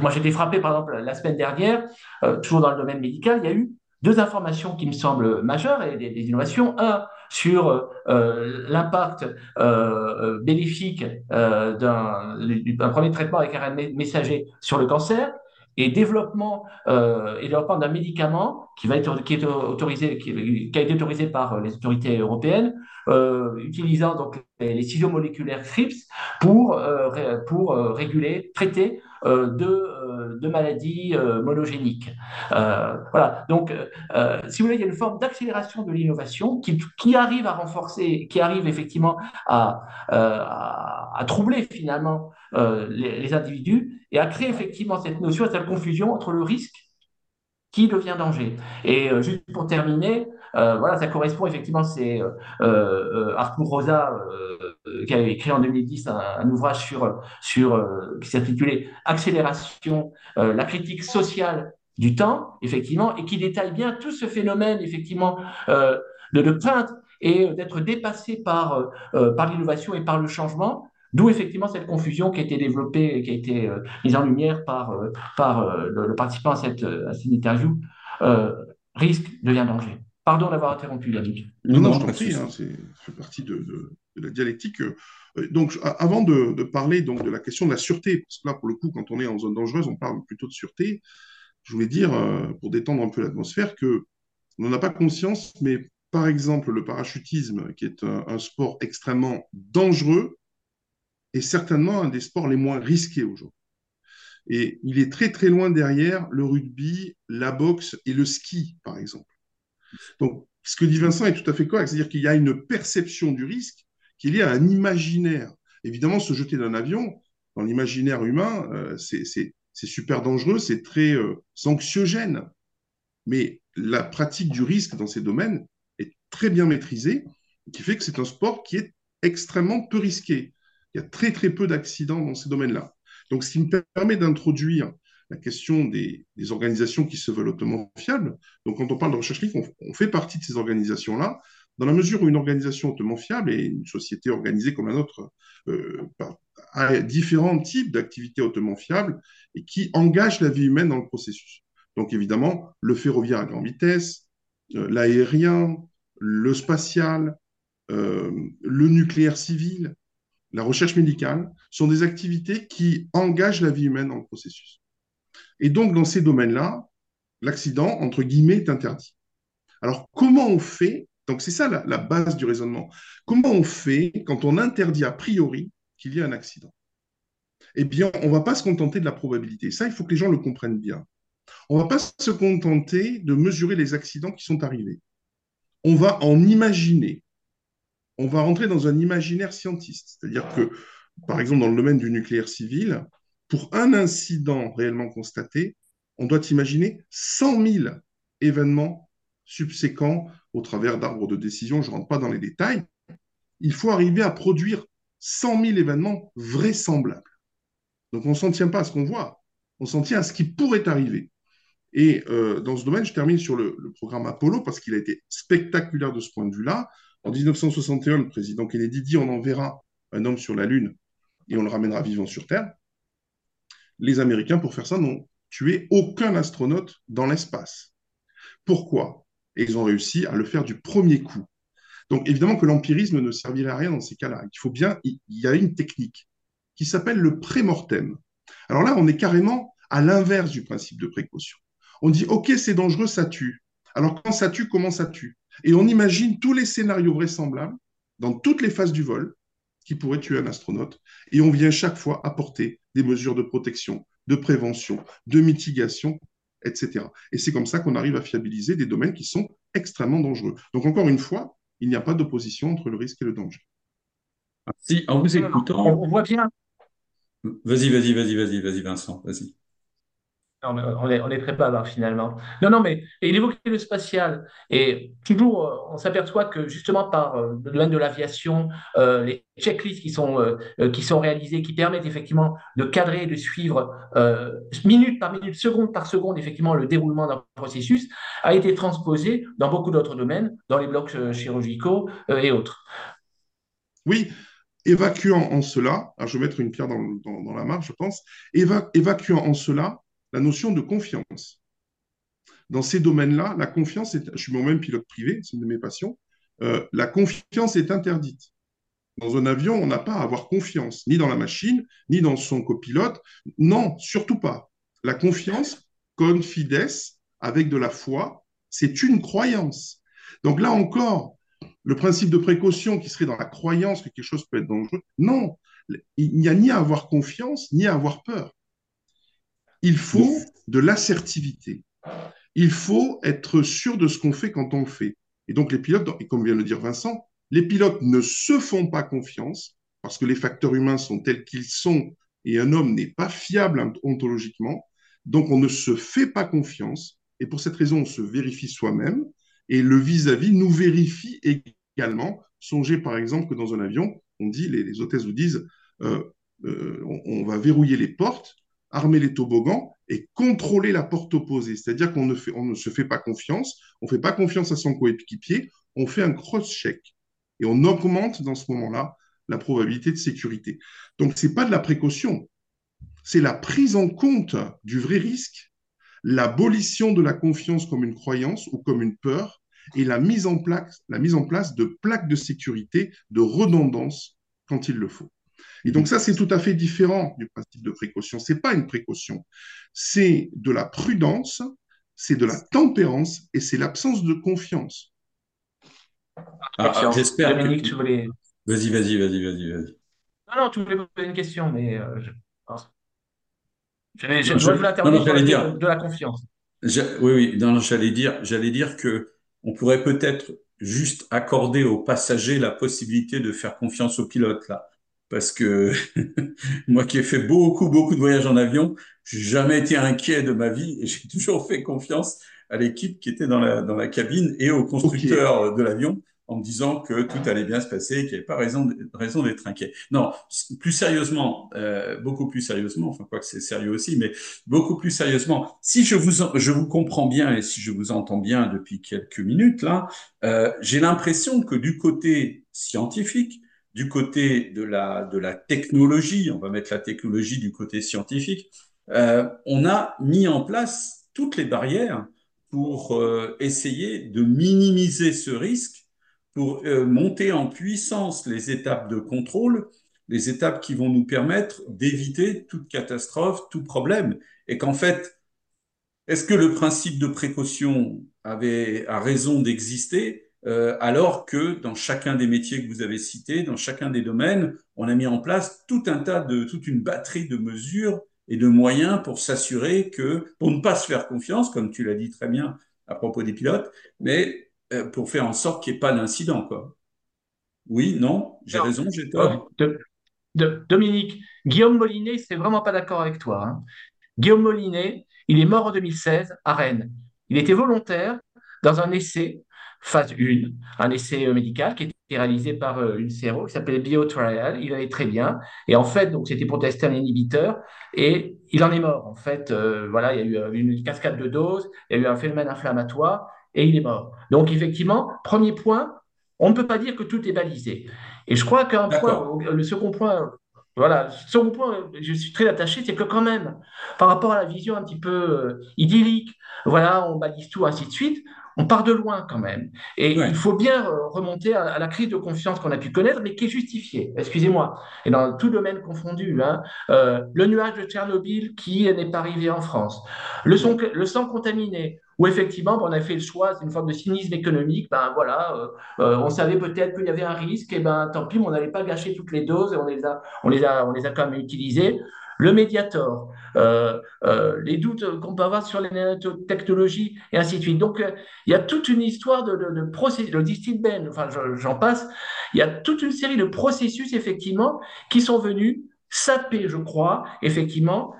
moi j'étais frappé par exemple la semaine dernière, euh, toujours dans le domaine médical, il y a eu deux informations qui me semblent majeures et des, innovations. Un, sur euh, l'impact bénéfique d'un premier traitement avec un messager sur le cancer et développement euh, et développement d'un médicament qui va être qui est autorisé qui, a été autorisé par les autorités européennes euh, utilisant donc les, ciseaux moléculaires CRIPS pour euh, pour euh, réguler traiter de, de maladies monogéniques. Voilà. Donc si vous voulez il y a une forme d'accélération de l'innovation qui, arrive à renforcer qui arrive effectivement à troubler finalement les, les individus et à créer effectivement cette notion, cette confusion entre le risque qui devient danger. Et euh, juste pour terminer, euh, voilà, ça correspond effectivement, c'est euh, Arthur Rosa qui a écrit en 2010 un, ouvrage sur, sur qui s'intitulait Accélération, la critique sociale du temps, effectivement, et qui détaille bien tout ce phénomène, effectivement, de, de crainte et d'être dépassé par l'innovation et par le changement, D'où effectivement cette confusion qui a été développée, qui a été euh, mise en lumière par, euh, par euh, le, participant à cette, à cette interview. risque devient danger. Pardon d'avoir interrompu, Yannick. Non, non, je t'en prie, hein, c'est fait partie de, de, la dialectique. Donc, avant de, de, parler donc, de la question de la sûreté, parce que là, pour le coup, quand on est en zone dangereuse, on parle plutôt de sûreté, je voulais dire, pour détendre un peu l'atmosphère, que on n'en a pas conscience, mais par exemple, le parachutisme, qui est un sport extrêmement dangereux, est certainement un des sports les moins risqués aujourd'hui. Et il est très très loin derrière le rugby, la boxe et le ski, par exemple. Donc, ce que dit Vincent est tout à fait correct, c'est-à-dire qu'il y a une perception du risque qui est liée à un imaginaire. Évidemment, se jeter d'un avion, dans l'imaginaire humain, euh, c'est super dangereux, c'est très euh, anxiogène. Mais la pratique du risque dans ces domaines est très bien maîtrisée, qui fait que c'est un sport qui est extrêmement peu risqué. Il y a très très peu d'accidents dans ces domaines-là. Donc, ce qui me permet d'introduire la question des, organisations qui se veulent hautement fiables. Donc, quand on parle de recherche clinique, on, fait partie de ces organisations-là, dans la mesure où une organisation hautement fiable et une société organisée comme la nôtre euh, a différents types d'activités hautement fiables et qui engagent la vie humaine dans le processus. Donc, évidemment, le ferroviaire à grande vitesse, euh, l'aérien, le spatial, euh, le nucléaire civil, la recherche médicale, sont des activités qui engagent la vie humaine dans le processus. Et donc, dans ces domaines-là, l'accident, entre guillemets, est interdit. Alors, comment on fait Donc, c'est ça la, base du raisonnement. Comment on fait quand on interdit a priori qu'il y ait un accident? Eh bien, on ne va pas se contenter de la probabilité. Ça, il faut que les gens le comprennent bien. On ne va pas se contenter de mesurer les accidents qui sont arrivés. On va en imaginer on va rentrer dans un imaginaire scientiste. C'est-à-dire que, par exemple, dans le domaine du nucléaire civil, pour un incident réellement constaté, on doit imaginer 100 000 événements subséquents au travers d'arbres de décision. Je ne rentre pas dans les détails. Il faut arriver à produire 100 000 événements vraisemblables. Donc on ne s'en tient pas à ce qu'on voit, on s'en tient à ce qui pourrait arriver. Et euh, dans ce domaine, je termine sur le programme Apollo parce qu'il a été spectaculaire de ce point de vue-là. En 1961, le président Kennedy dit on enverra un homme sur la Lune et on le ramènera vivant sur Terre. Les Américains, pour faire ça, n'ont tué aucun astronaute dans l'espace. Pourquoi? Ils ont réussi à le faire du premier coup. Donc évidemment que l'empirisme ne servirait à rien dans ces cas-là. Il faut bien, il y a une technique qui s'appelle le pré-mortem. Alors là, on est carrément à l'inverse du principe de précaution. On dit, OK, c'est dangereux, ça tue. Alors quand ça tue, comment ça tue? Et on imagine tous les scénarios vraisemblables dans toutes les phases du vol qui pourraient tuer un astronaute. Et on vient chaque fois apporter des mesures de protection, de prévention, de mitigation, etc. Et c'est comme ça qu'on arrive à fiabiliser des domaines qui sont extrêmement dangereux. Donc encore une fois, il n'y a pas d'opposition entre le risque et le danger. Si, en vous écoutant. On voit bien. Vas-y, vas-y, vas-y, vas-y, vas-y, Vincent, vas-y. On est, on est très finalement. Non, non, mais il évoquait le spatial. Et toujours, euh, on s'aperçoit que justement par euh, le domaine de l'aviation, euh, les checklists qui sont, qui sont qui permettent effectivement de cadrer de suivre minute par minute, seconde par seconde, effectivement, le déroulement d'un processus, a été transposé dans beaucoup d'autres domaines, dans les blocs chirurgicaux et autres. Oui, évacuant en cela, je vais mettre une pierre dans, dans, la marche, je pense, évacuant en cela la notion de confiance. Dans ces domaines-là, la confiance, est, je suis moi-même pilote privé, c'est une de mes passions, euh, la confiance est interdite. Dans un avion, on n'a pas à avoir confiance, ni dans la machine, ni dans son copilote. Non, surtout pas. La confiance, confides, avec de la foi, c'est une croyance. Donc là encore, le principe de précaution qui serait dans la croyance que quelque chose peut être dangereux, non, il n'y a ni à avoir confiance, ni à avoir peur. Il faut de l'assertivité. Il faut être sûr de ce qu'on fait quand on le fait. Et donc les pilotes, et comme vient de le dire Vincent, les pilotes ne se font pas confiance parce que les facteurs humains sont tels qu'ils sont et un homme n'est pas fiable ontologiquement. Donc on ne se fait pas confiance et pour cette raison on se vérifie soi-même et le vis-à-vis nous vérifie également. Songez par exemple que dans un avion, on dit, les, hôtesses vous disent, euh, euh, on, va verrouiller les portes armer les toboggans et contrôler la porte opposée. C'est-à-dire qu'on ne, se fait pas confiance, on ne fait pas confiance à son coéquipier, on fait un cross-check. Et on augmente dans ce moment-là la probabilité de sécurité. Donc, ce n'est pas de la précaution, c'est la prise en compte du vrai risque, l'abolition de la confiance comme une croyance ou comme une peur, et la mise en place de plaques de sécurité, de redondance quand il le faut. Et donc ça, c'est tout à fait différent du principe de précaution. Ce n'est pas une précaution, c'est de la prudence, c'est de la tempérance et c'est l'absence de confiance. Ah, ah, j'espère que... tu voulais... Vas-y, vas-y, vas-y, vas-y, vas-y. Non, non, tu voulais poser une question, mais euh, je... je, je, voulais dire... de, la confiance. Oui, oui, non, j'allais dire, j'allais dire que on pourrait peut-être juste accorder aux passagers la possibilité de faire confiance au pilote là parce que moi qui ai fait beaucoup, beaucoup de voyages en avion, j'ai jamais été inquiet de ma vie et j'ai toujours fait confiance à l'équipe qui était dans la, dans la cabine et au constructeur de l'avion en me disant que tout allait bien se passer, qu'il n'y avait pas raison, raison d'être inquiet. Non, plus sérieusement, euh, beaucoup plus sérieusement, enfin quoi que c'est sérieux aussi, mais beaucoup plus sérieusement, si je vous, je vous comprends bien et si je vous entends bien depuis quelques minutes là, euh, j'ai l'impression que du côté scientifique, du côté de la, de la technologie, on va mettre la technologie du côté scientifique, euh, on a mis en place toutes les barrières pour euh, essayer de minimiser ce risque, pour euh, monter en puissance les étapes de contrôle, les étapes qui vont nous permettre d'éviter toute catastrophe, tout problème. Et qu'en fait, est-ce que le principe de précaution avait a raison d'exister? Euh, alors que dans chacun des métiers que vous avez cités, dans chacun des domaines, on a mis en place tout un tas de, toute une batterie de mesures et de moyens pour s'assurer que, pour ne pas se faire confiance, comme tu l'as dit très bien à propos des pilotes, mais euh, pour faire en sorte qu'il n'y ait pas d'incident, quoi. Oui, non, j'ai raison, j'ai tort. Dominique, Guillaume Molinet, c'est vraiment pas d'accord avec toi. Hein. Guillaume Molinet, il est mort en 2016 à Rennes. Il était volontaire dans un essai phase 1, un essai euh, médical qui était réalisé par euh, une CRO qui s'appelait BioTrial. Il allait très bien. Et en fait, donc c'était pour tester un inhibiteur et il en est mort. En fait, euh, voilà, il y a eu une cascade de doses, il y a eu un phénomène inflammatoire et il est mort. Donc effectivement, premier point, on ne peut pas dire que tout est balisé. Et je crois qu'un point, le second point voilà, second point, je suis très attaché, c'est que quand même, par rapport à la vision un petit peu idyllique, voilà, on balise tout, ainsi de suite, on part de loin quand même. Et il faut bien euh, remonter à, la crise de confiance qu'on a pu connaître, mais qui est justifiée, excusez-moi. Et dans tout domaine confondu, hein, euh, le nuage de Tchernobyl qui n'est pas arrivé en France, le, sang contaminé, où effectivement, on a fait le choix, c'est une forme de cynisme économique, ben voilà, euh, on savait peut-être qu'il y avait un risque, et ben tant pis, on n'allait pas gâcher toutes les doses, et on les a, on les a, on les a quand même utilisées le médiator, euh, euh, les doutes qu'on peut avoir sur les nanotechnologies, et ainsi de suite. Donc, euh, il y a toute une histoire de, de, de processus, le distil Ben, enfin, j'en passe, il y a toute une série de processus, effectivement, qui sont venus saper, je crois, effectivement,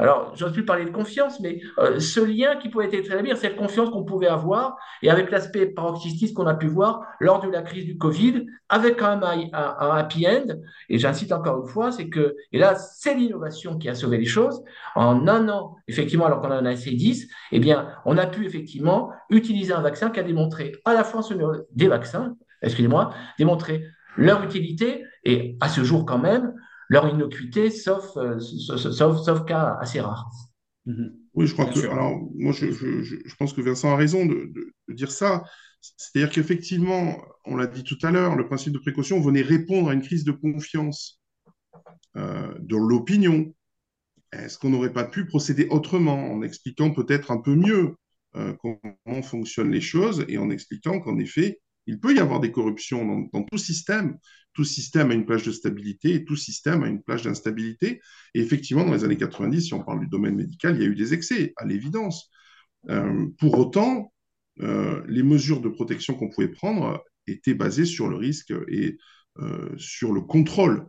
alors, j'ose plus parler de confiance, mais euh, ce lien qui pouvait être établi, cette confiance qu'on pouvait avoir, et avec l'aspect paroxystique qu'on a pu voir lors de la crise du Covid, avec quand même un, happy end, et j'incite encore une fois, c'est que, et là, c'est l'innovation qui a sauvé les choses. En un an, effectivement, alors qu'on en a essayé 10, eh bien, on a pu effectivement utiliser un vaccin qui a démontré à la fois des vaccins, excusez-moi, démontrer leur utilité, et à ce jour quand même, leur innocuité, sauf, euh, sauf, sauf, cas assez rares. Mhm. Oui, je crois que. Alors, moi, je, je, je, pense que Vincent a raison de, de, dire ça. C'est-à-dire qu'effectivement, on l'a dit tout à l'heure, le principe de précaution venait répondre à une crise de confiance euh, de l'opinion. Est-ce qu'on n'aurait pas pu procéder autrement en expliquant peut-être un peu mieux euh, comment fonctionnent les choses et en expliquant qu'en effet, il peut y avoir des corruptions dans, tout système. Tout système a une plage de stabilité et tout système a une plage d'instabilité. Et effectivement, dans les années 90, si on parle du domaine médical, il y a eu des excès, à l'évidence. Euh, pour autant, euh, les mesures de protection qu'on pouvait prendre étaient basées sur le risque et euh, sur le contrôle.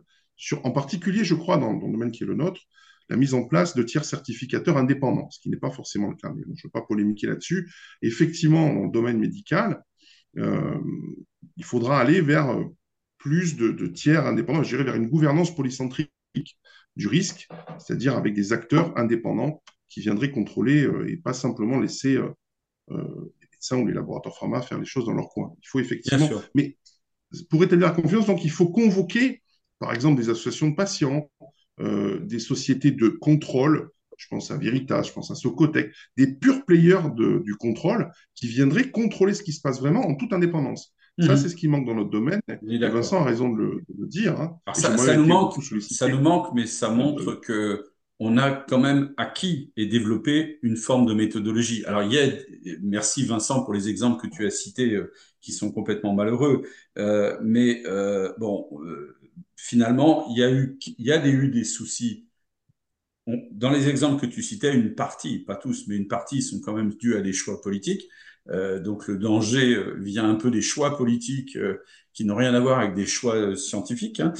En particulier, je crois, dans, le domaine qui est le nôtre, la mise en place de tiers certificateurs indépendants, ce qui n'est pas forcément le cas, mais je ne veux pas polémiquer là-dessus. Effectivement, dans le domaine médical, il faudra aller vers euh, plus de, tiers indépendants, je dirais vers une gouvernance polycentrique du risque, c'est-à-dire avec des acteurs indépendants qui viendraient contrôler euh, et pas simplement laisser les médecins ou les laboratoires pharma faire les choses dans leur coin. Il faut effectivement. Mais pour établir la confiance, donc il faut convoquer, par exemple, des associations de patients, des sociétés de contrôle je pense à Veritas, je pense à Socotec, des purs players du contrôle qui viendraient contrôler ce qui se passe vraiment en toute indépendance. Ça, mhm. c'est ce qui manque dans notre domaine. Et Vincent a raison de le, dire. Hein. ça, nous manque, ça nous manque, mais ça montre que on a quand même acquis et développé une forme de méthodologie. Alors, il y a, merci Vincent pour les exemples que tu as cités euh, qui sont complètement malheureux, euh, mais euh, bon, finalement, il y a eu, il y a eu des soucis dans les exemples que tu citais, une partie, pas tous, mais une partie sont quand même dus à des choix politiques. Euh, donc le danger euh, vient un peu des choix politiques euh, qui n'ont rien à voir avec des choix euh, scientifiques. Hein.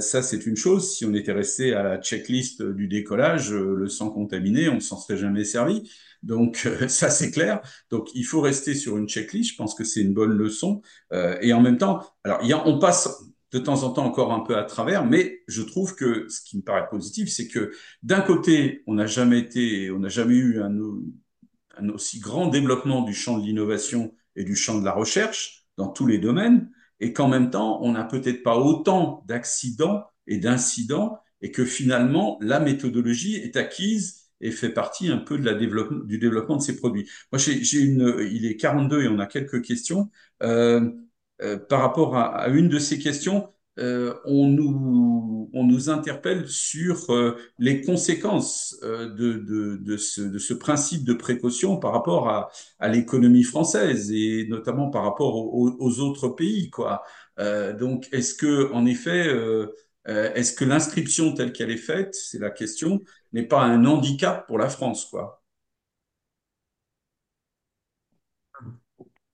ça, c'est une chose. Si on était resté à la checklist du décollage, le sang contaminé, on s'en serait jamais servi. Donc ça, c'est clair. Donc il faut rester sur une checklist. Je pense que c'est une bonne leçon. et en même temps, alors y a, on passe de temps en temps encore un peu à travers, mais je trouve que ce qui me paraît positif, c'est que d'un côté, on n'a jamais été, on n'a jamais eu un, aussi grand développement du champ de l'innovation et du champ de la recherche dans tous les domaines, et qu'en même temps, on n'a peut-être pas autant d'accidents et d'incidents, et que finalement, la méthodologie est acquise et fait partie un peu de la développement, du développement de ces produits. Moi, j'ai une, il est 42 et on a quelques questions. Euh, euh, par rapport à, une de ces questions, euh, on, nous, interpelle sur euh, les conséquences de, ce, principe de précaution par rapport à, l'économie française et notamment par rapport aux, autres pays. Donc, est-ce que, en effet, est-ce que l'inscription telle qu'elle est faite, c'est la question, n'est pas un handicap pour la France,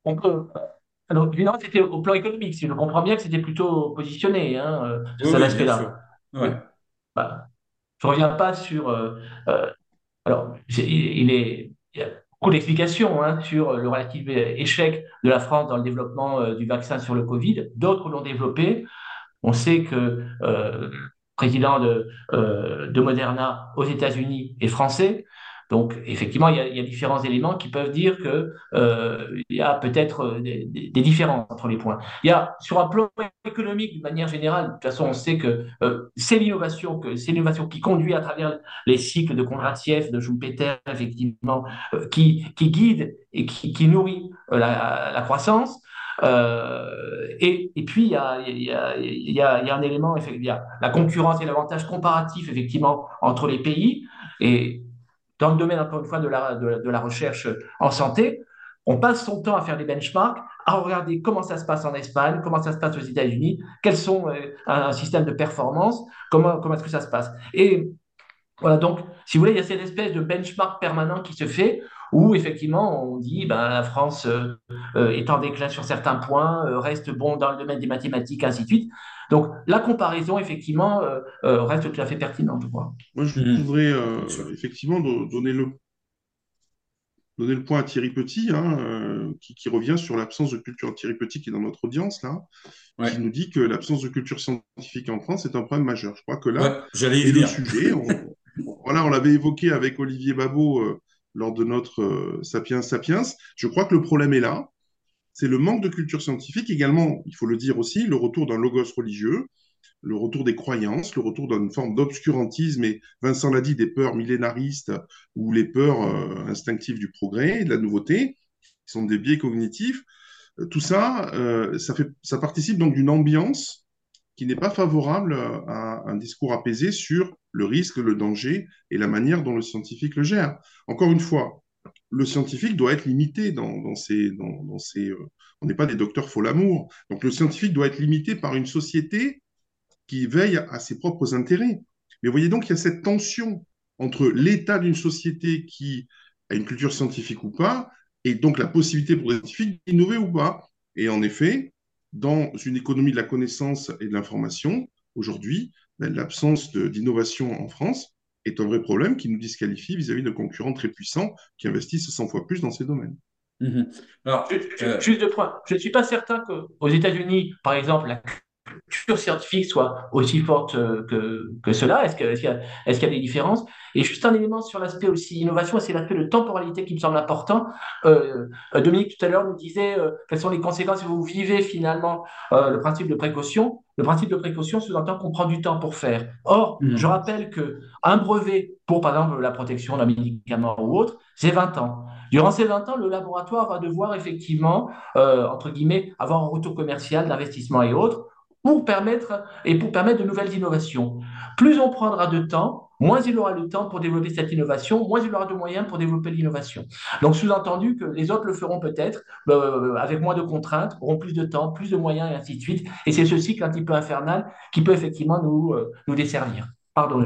On peut, alors, évidemment, c'était au plan économique. Si je comprends bien que c'était plutôt positionné, hein, euh, oui, cet aspect-là. Ouais. Bah, je ne reviens pas sur. Euh, euh, alors, il, est, il y a beaucoup d'explications hein, sur le relatif échec de la France dans le développement du vaccin sur le Covid. D'autres l'ont développé. On sait que le président de, de Moderna aux États-Unis est français. Donc, effectivement, il y, a, différents éléments qui peuvent dire que euh, il y a peut-être euh, des, différences entre les points. Il y a, sur un plan économique, de manière générale, de toute façon, on sait que euh, c'est l'innovation, que c'est l'innovation qui conduit à travers les cycles de Kondratiev, de Schumpeter, effectivement, euh, qui, qui guide et qui, nourrit euh, la, croissance. Et, puis, il y a, y, a, y, a, y a un élément, il y a la concurrence et l'avantage comparatif, effectivement, entre les pays. Et dans le domaine, encore une fois, de la, de, la recherche en santé, on passe son temps à faire des benchmarks, à regarder comment ça se passe en Espagne, comment ça se passe aux États-Unis, quels sont euh, un, système de performance, comment, comment est-ce que ça se passe. Et voilà, donc, si vous voulez, il y a cette espèce de benchmark permanent qui se fait où effectivement on dit ben, la France est en déclin sur certains points, reste bon dans le domaine des mathématiques, ainsi de suite. Donc la comparaison, effectivement, reste tout à fait pertinente, je crois. Moi, je Mhm. voudrais effectivement do- donner le, donner le point à Thierry Petit, hein, euh, qui, qui revient sur l'absence de culture. Thierry Petit, qui est dans notre audience, là, Ouais, qui nous dit que l'absence de culture scientifique en France est un problème majeur. Je crois que ouais, là j'allais y est le venir. sujet. On, voilà, on l'avait évoqué avec Olivier Babot euh, lors de notre euh, Sapiens Sapiens. Je crois que le problème est là. C'est le manque de culture scientifique. Également, il faut le dire aussi, le retour d'un logos religieux, le retour des croyances, le retour d'une forme d'obscurantisme, et Vincent l'a dit, des peurs millénaristes ou les peurs euh, instinctives du progrès de la nouveauté, qui sont des biais cognitifs. Euh, Tout ça, ça, fait, ça participe donc d'une ambiance qui n'est pas favorable à un discours apaisé sur le risque, le danger et la manière dont le scientifique le gère. Encore une fois, le scientifique doit être limité dans, ses... Euh, on n'est pas des docteurs faux l'amour. Donc le scientifique doit être limité par une société qui veille à ses propres intérêts. Mais voyez donc qu'il y a cette tension entre l'état d'une société qui a une culture scientifique ou pas, et donc la possibilité pour les scientifiques d'innover ou pas. Et en effet, dans une économie de la connaissance et de l'information, aujourd'hui, ben, l'absence d'innovation en France est un vrai problème qui nous disqualifie vis-à-vis de concurrents très puissants qui investissent 100 fois plus dans ces domaines. Mhm. Alors, euh, Juste deux points. Je ne suis pas certain qu'aux États-Unis, par exemple, la culture scientifique soit aussi forte que, que cela? Est-ce qu'il est y, est qu y, a des différences? Et juste un élément sur l'aspect aussi innovation, c'est l'aspect de temporalité qui me semble important. Euh, Dominique, tout à l'heure, nous disait euh, quelles sont les conséquences si vous vivez finalement euh, le principe de précaution? Le principe de précaution sous-entend qu'on prend du temps pour faire. Or, mmh. je rappelle qu'un brevet pour, par exemple, la protection d'un médicament ou autre, c'est 20 ans. Durant ces 20 ans, le laboratoire va devoir effectivement, euh, entre guillemets, avoir un retour commercial d'investissement et autres pour permettre, et pour permettre de nouvelles innovations. Plus on prendra de temps, moins il aura le temps pour développer cette innovation, moins il aura de moyens pour développer l'innovation. Donc, sous-entendu que les autres le feront peut-être euh, avec moins de contraintes, auront plus de temps, plus de moyens et ainsi de suite. Et c'est ce cycle un petit peu infernal qui peut effectivement nous, euh, nous desservir. Pardon.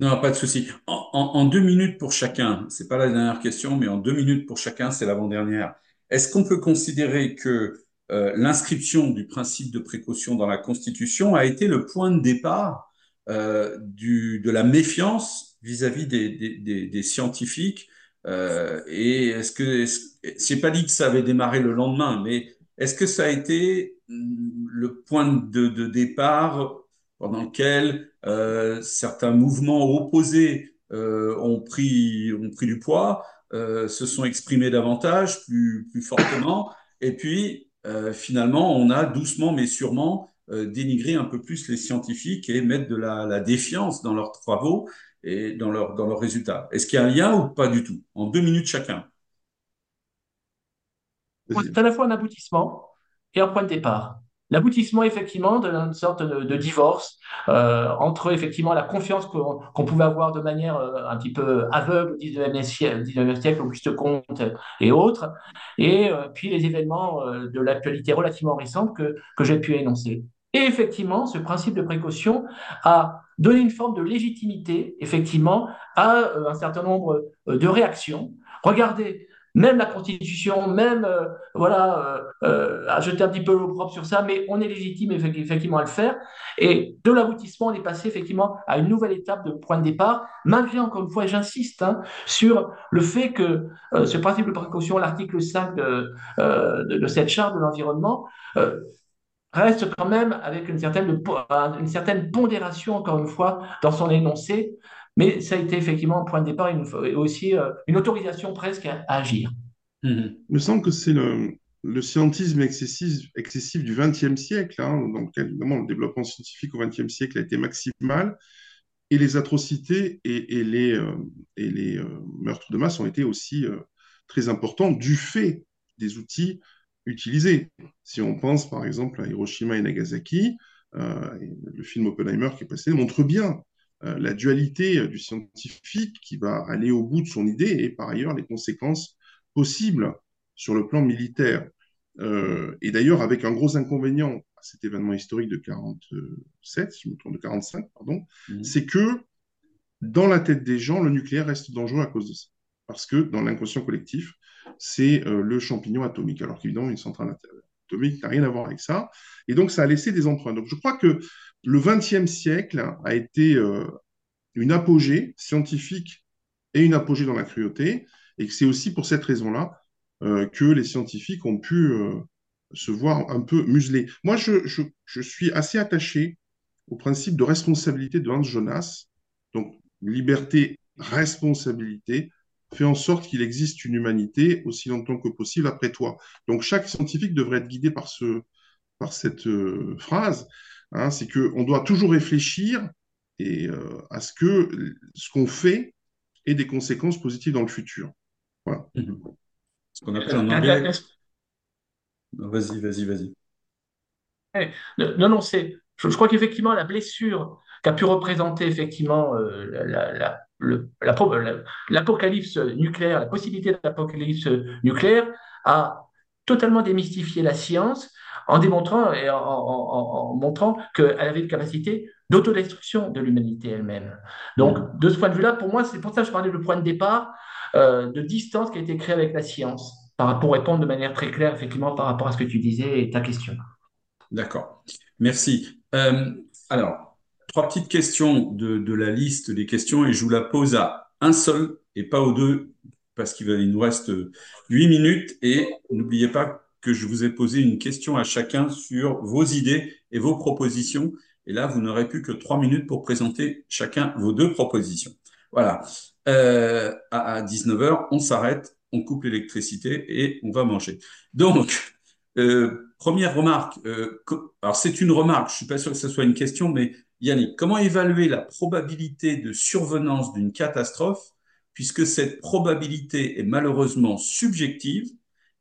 Non, pas de souci. En, en, en, deux minutes pour chacun, c'est pas la dernière question, mais en deux minutes pour chacun, c'est l'avant-dernière. Est-ce qu'on peut considérer que euh, l'inscription du principe de précaution dans la Constitution a été le point de départ euh, du, de la méfiance vis-à-vis -vis des, des, des, des, scientifiques. Euh, et est-ce que, est j'ai pas dit que ça avait démarré le lendemain, mais est-ce que ça a été le point de, de départ pendant lequel euh, certains mouvements opposés euh, ont pris ont pris du poids, se sont exprimés davantage, plus plus fortement, et puis euh, finalement on a doucement mais sûrement euh, dénigré un peu plus les scientifiques et mettre de la, la défiance dans leurs travaux et dans leurs dans leurs résultats. Est-ce qu'il y a un lien ou pas du tout? En deux minutes chacun. C'est à la fois un aboutissement et un point de départ l'aboutissement effectivement d'une sorte de, divorce euh, entre effectivement la confiance qu'on qu pouvait avoir de manière euh, un petit peu aveugle au 19e siècle, 19e siècle Auguste Comte et autres, et euh, puis les événements euh, de l'actualité relativement récente que, que j'ai pu énoncer. Et effectivement, ce principe de précaution a donné une forme de légitimité, effectivement, à euh, un certain nombre euh, de réactions. Regardez, même la Constitution, même euh, voilà, euh, à jeter un petit peu l'opprobre sur ça, mais on est légitime effectivement à le faire. Et de l'aboutissement, on est passé effectivement à une nouvelle étape de point de départ, malgré encore une fois, j'insiste hein, sur le fait que euh, ce principe de précaution, l'article 5 de, de, de, cette charte de l'environnement, reste quand même avec une certaine, une certaine pondération, encore une fois, dans son énoncé, mais ça a été effectivement un point de départ et aussi euh, une autorisation presque à, à agir. Mmh. Il me semble que c'est le, le, scientisme excessif, excessif du XXe siècle, hein, donc évidemment le développement scientifique au XXe siècle a été maximal, et les atrocités et, et les, euh, et les euh, meurtres de masse ont été aussi euh, très importants du fait des outils utilisés. Si on pense par exemple à Hiroshima et Nagasaki, euh, le film Oppenheimer qui est passé montre bien la dualité du scientifique qui va aller au bout de son idée et par ailleurs les conséquences possibles sur le plan militaire. Euh, et d'ailleurs avec un gros inconvénient à cet événement historique de 47, si je me trompe, de 45, pardon, mmh. c'est que dans la tête des gens, le nucléaire reste dangereux à cause de ça. parce que dans l'inconscient collectif, c'est le champignon atomique, alors qu'évidemment, une centrale atomique n'a rien à voir avec ça. Et donc, ça a laissé des empreintes. Donc, je crois que le XXe siècle a été une apogée scientifique et une apogée dans la cruauté, et que c'est aussi pour cette raison-là que les scientifiques ont pu se voir un peu muselés. Moi, je, suis assez attaché au principe de responsabilité de Hans Jonas, donc liberté, responsabilité, fait en sorte qu'il existe une humanité aussi longtemps que possible après toi. Donc chaque scientifique devrait être guidé par, ce, par cette euh, phrase, hein, c'est qu'on doit toujours réfléchir et, euh, à ce que ce qu'on fait ait des conséquences positives dans le futur. Voilà. Ce qu'on appelle en anglais... Vas-y, vas-y, vas-y. Eh, non, non, c'est. Je, crois qu'effectivement, la blessure qu'a pu représenter effectivement euh, la, l'apocalypse nucléaire, la possibilité de l'apocalypse nucléaire, a totalement démystifié la science en démontrant et en, montrant qu'elle avait une capacité d'autodestruction de l'humanité elle-même. Donc, mm. de ce point de vue-là, pour moi, c'est pour ça que je parlais de point de départ, euh, de distance qui a été créée avec la science, pour répondre de manière très claire, effectivement, par rapport à ce que tu disais et ta question. D'accord. Merci. Euh, alors, trois petites questions de, la liste des questions et je vous la pose à un seul et pas aux deux parce qu'il nous reste huit minutes et n'oubliez pas que je vous ai posé une question à chacun sur vos idées et vos propositions. Et là, vous n'aurez plus que trois minutes pour présenter chacun vos deux propositions. Voilà. Euh, à 19h, on s'arrête, on coupe l'électricité et on va manger. Donc, euh, première remarque. Euh, alors, c'est une remarque. Je suis pas sûr que ce soit une question, mais Yannick, comment évaluer la probabilité de survenance d'une catastrophe puisque cette probabilité est malheureusement subjective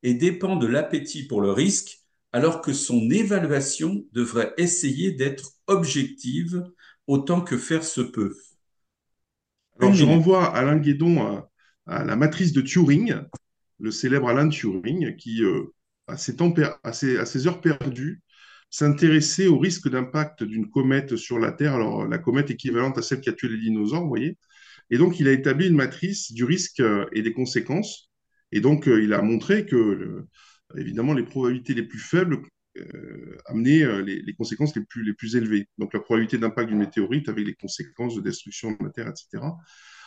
et dépend de l'appétit pour le risque, alors que son évaluation devrait essayer d'être objective autant que faire se peut. Alors, je renvoie Alain Guédon à, la matrice de Turing, le célèbre Alain Turing, qui, euh, à, ses à, ses, heures perdues, s'intéresser au risque d'impact d'une comète sur la Terre, alors la comète équivalente à celle qui a tué les dinosaures, vous voyez. Et donc, il a établi une matrice du risque euh, et des conséquences. Et donc, euh, il a montré que, évidemment, les probabilités les plus faibles euh, amenaient les, conséquences les plus, les plus élevées. Donc, la probabilité d'impact d'une météorite avec les conséquences de destruction de la Terre, etc.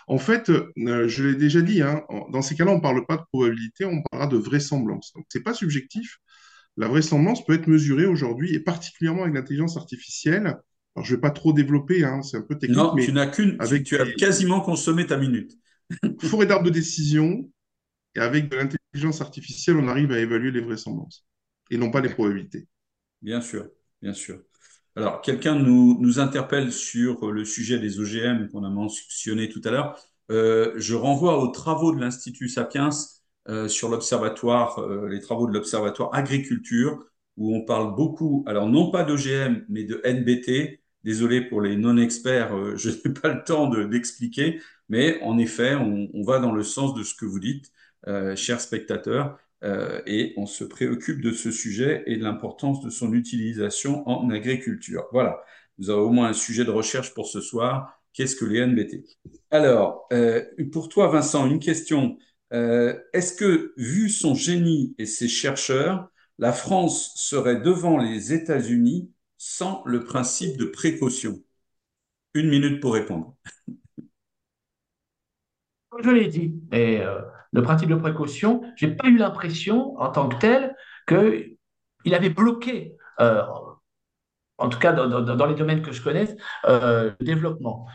En fait, je l'ai déjà dit, hein, dans ces cas-là, on ne parle pas de probabilité, on parlera de vraisemblance. Donc, ce n'est pas subjectif, la vraisemblance peut être mesurée aujourd'hui, et particulièrement avec l'intelligence artificielle. Alors, je ne vais pas trop développer, hein, c'est un peu technique. Non, tu n'as qu'une, avec tu, as quasiment consommé ta minute. forêt d'arbres de décision, et avec de l'intelligence artificielle, on arrive à évaluer les vraisemblances, et non pas les probabilités. Bien sûr, bien sûr. Alors, quelqu'un nous, interpelle sur le sujet des OGM qu'on a mentionné tout à l'heure. Euh, je renvoie aux travaux de l'Institut Sapiens euh, sur l'observatoire, euh, les travaux de l'observatoire agriculture, où on parle beaucoup, alors non pas d'OGM, mais de NBT. Désolé pour les non-experts, euh, je n'ai pas le temps d'expliquer, mais en effet, on, on, va dans le sens de ce que vous dites, chers spectateurs, et on se préoccupe de ce sujet et de l'importance de son utilisation en agriculture. Voilà, vous avez au moins un sujet de recherche pour ce soir. Qu'est-ce que les NBT Alors, pour toi, Vincent, une question. Euh, est-ce que, vu son génie et ses chercheurs, la France serait devant les États-Unis sans le principe de précaution? Une minute pour répondre. Comme je l'ai dit, et, euh, le principe de précaution, je n'ai pas eu l'impression en tant que tel qu'il avait bloqué, euh, en tout cas dans, les domaines que je connais, le développement.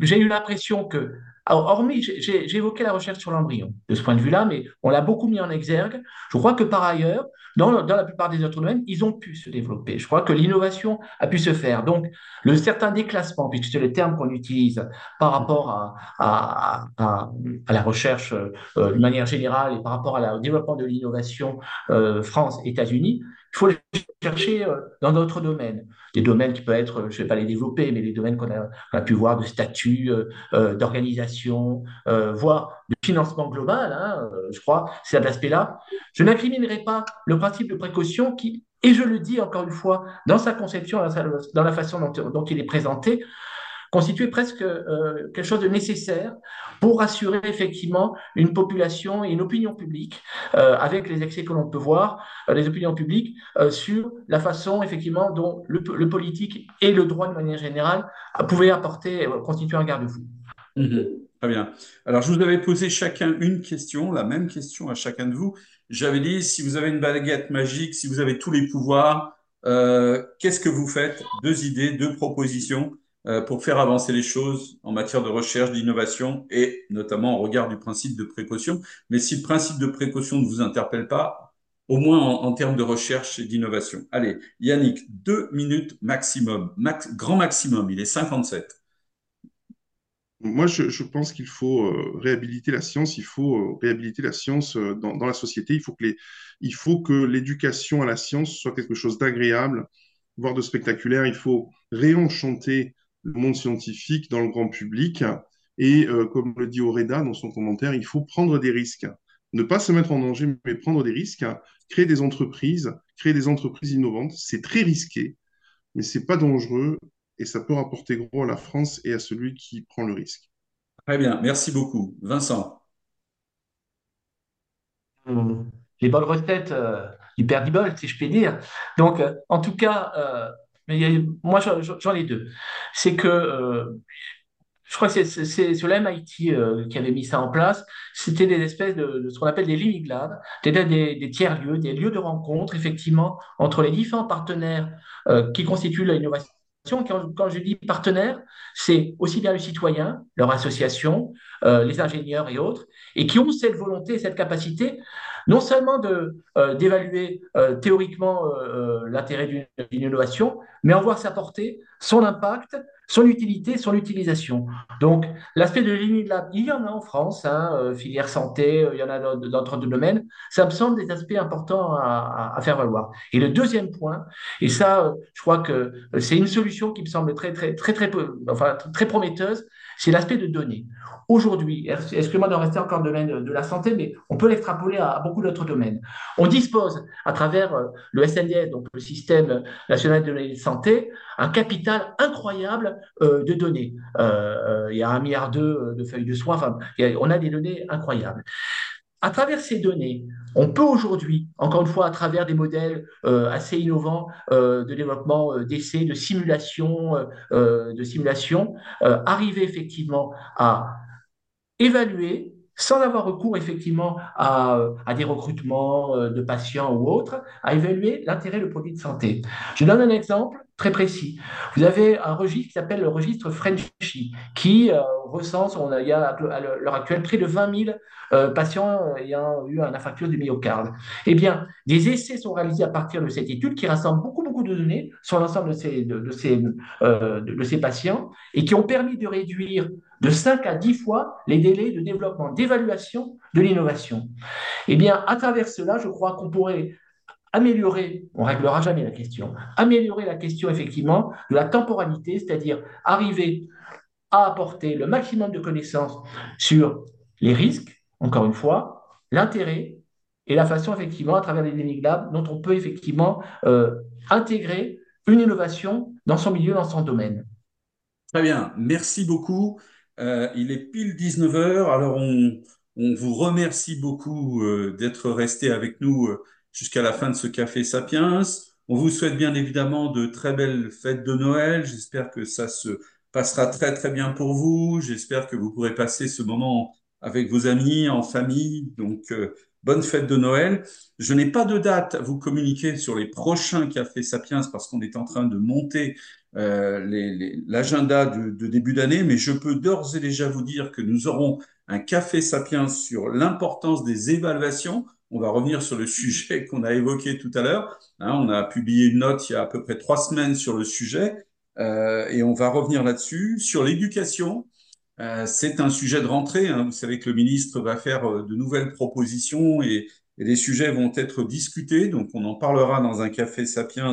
j'ai eu l'impression que hormis, j'ai évoqué la recherche sur l'embryon de ce point de vue-là, mais on l'a beaucoup mis en exergue. Je crois que par ailleurs, dans, la plupart des autres domaines, ils ont pu se développer. Je crois que l'innovation a pu se faire. Donc, le certain déclassement, puisque c'est le terme qu'on utilise par rapport à, la recherche euh, de manière générale et par rapport au développement de l'innovation euh, France-États-Unis, il faut les chercher euh, dans d'autres domaines. Des domaines qui peuvent être, je ne vais pas les développer, mais des domaines qu'on a, pu voir de statut, euh, euh, d'organisation, voire de financement global, hein, je crois, c'est cet aspect-là. Je n'incriminerai pas le principe de précaution qui, et je le dis encore une fois, dans sa conception, dans la façon dont, dont il est présenté, constituait presque euh, quelque chose de nécessaire pour assurer effectivement une population et une opinion publique, euh, avec les excès que l'on peut voir, euh, les opinions publiques, sur la façon effectivement dont le, le, politique et le droit de manière générale pouvaient apporter, constituer un garde-fou. Mhm. Très bien. Alors, je vous avais posé chacun une question, la même question à chacun de vous. J'avais dit, si vous avez une baguette magique, si vous avez tous les pouvoirs, euh, qu'est-ce que vous faites? Deux idées, deux propositions euh, pour faire avancer les choses en matière de recherche, d'innovation et notamment au regard du principe de précaution. Mais si le principe de précaution ne vous interpelle pas, au moins en, termes de recherche et d'innovation. Allez, Yannick, deux minutes maximum, max, grand maximum, il est 57. Moi, je, pense qu'il faut euh, réhabiliter la science, il faut euh, réhabiliter la science euh, dans, la société. Il faut que, il faut que l'éducation à la science soit quelque chose d'agréable, voire de spectaculaire. Il faut réenchanter le monde scientifique dans le grand public. Et comme le dit Oreda dans son commentaire, il faut prendre des risques. Ne pas se mettre en danger, mais prendre des risques. Créer des entreprises, créer des entreprises innovantes, c'est très risqué, mais c'est pas dangereux et ça peut rapporter gros à la France et à celui qui prend le risque. Très bien, merci beaucoup. Vincent. Mmh. Les bonnes recettes euh, du Père Dibol, si je puis dire. Donc, euh, en tout cas, euh, mais moi, j'en ai deux. C'est que je crois que c'est l'MIT qui avait mis ça en place. C'était des espèces de, ce qu'on appelle des Limiglabs, c'est-à-dire des, tiers-lieux, des lieux de rencontre, effectivement, entre les différents partenaires qui constituent l'innovation quand, je dis partenaire, c'est aussi bien le citoyen, leur association, euh, les ingénieurs et autres, et qui ont cette volonté, cette capacité, non seulement euh, d'évaluer euh, théoriquement l'intérêt d'une innovation, mais en voir sa portée, son impact, son utilité, son utilisation. Donc, l'aspect de l'INILAB, il y en a en France, hein, filière santé, il y en a dans d'autres domaines. Ça me semble des aspects importants à, à, faire valoir. Et le deuxième point, et ça, je crois que c'est une solution qui me semble très, très, très, très, enfin, très prometteuse, c'est l'aspect de données. Aujourd'hui, excusez-moi de rester encore dans le domaine de la santé, mais on peut l'extrapoler à, beaucoup d'autres domaines. On dispose, à travers euh, le SNDS, donc le système national de données santé, un capital incroyable euh, de données. Euh, il y a un milliard de, de feuilles de soins, on a des données incroyables. À travers ces données, on peut aujourd'hui, encore une fois, à travers des modèles assez innovants de développement d'essais, de simulation, de simulation, arriver effectivement à évaluer sans avoir recours effectivement à, des recrutements euh, de patients ou autres, à évaluer l'intérêt du produit de santé. Je donne un exemple très précis. Vous avez un registre qui s'appelle le registre Frenchy, qui euh, recense, on a, il y a à l'heure actuelle près de 20 000 euh, patients ayant eu un infarctus du myocarde. Eh bien, des essais sont réalisés à partir de cette étude qui rassemble beaucoup, beaucoup de données sur l'ensemble de ces, de, ces, de ces patients et qui ont permis de réduire de 5 à 10 fois les délais de développement, d'évaluation de l'innovation. Eh bien, à travers cela, je crois qu'on pourrait améliorer, on ne réglera jamais la question, améliorer la question effectivement de la temporalité, c'est-à-dire arriver à apporter le maximum de connaissances sur les risques, encore une fois, l'intérêt et la façon effectivement à travers les Labs dont on peut effectivement euh, intégrer une innovation dans son milieu, dans son domaine. Très bien, merci beaucoup. Euh, il est pile 19 heures, alors on, vous remercie beaucoup euh, d'être resté avec nous euh, jusqu'à la fin de ce Café Sapiens. On vous souhaite bien évidemment de très belles fêtes de Noël. J'espère que ça se passera très très bien pour vous. J'espère que vous pourrez passer ce moment avec vos amis, en famille. Donc, bonne fête de Noël. Je n'ai pas de date à vous communiquer sur les prochains Cafés Sapiens parce qu'on est en train de monter euh, l'agenda de, début d'année, mais je peux d'ores et déjà vous dire que nous aurons un café sapiens sur l'importance des évaluations. On va revenir sur le sujet qu'on a évoqué tout à l'heure. Hein, on a publié une note il y a à peu près trois semaines sur le sujet euh, et on va revenir là-dessus. Sur l'éducation, euh, c'est un sujet de rentrée. Hein. Vous savez que le ministre va faire euh, de nouvelles propositions et, les sujets vont être discutés. Donc on en parlera dans un café sapiens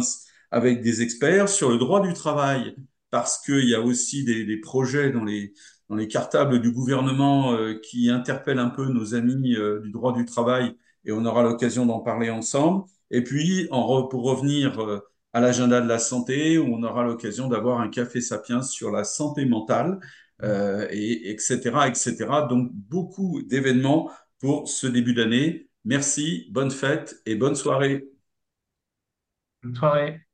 avec des experts sur le droit du travail, parce qu'il y a aussi des, des, projets dans les, dans les cartables du gouvernement qui interpellent un peu nos amis du droit du travail, et on aura l'occasion d'en parler ensemble. Et puis, pour revenir euh, à l'agenda de la santé, on aura l'occasion d'avoir un café sapiens sur la santé mentale, euh, et, etc., etc. Donc, beaucoup d'événements pour ce début d'année. Merci, bonne fête et bonne soirée. Bonne soirée.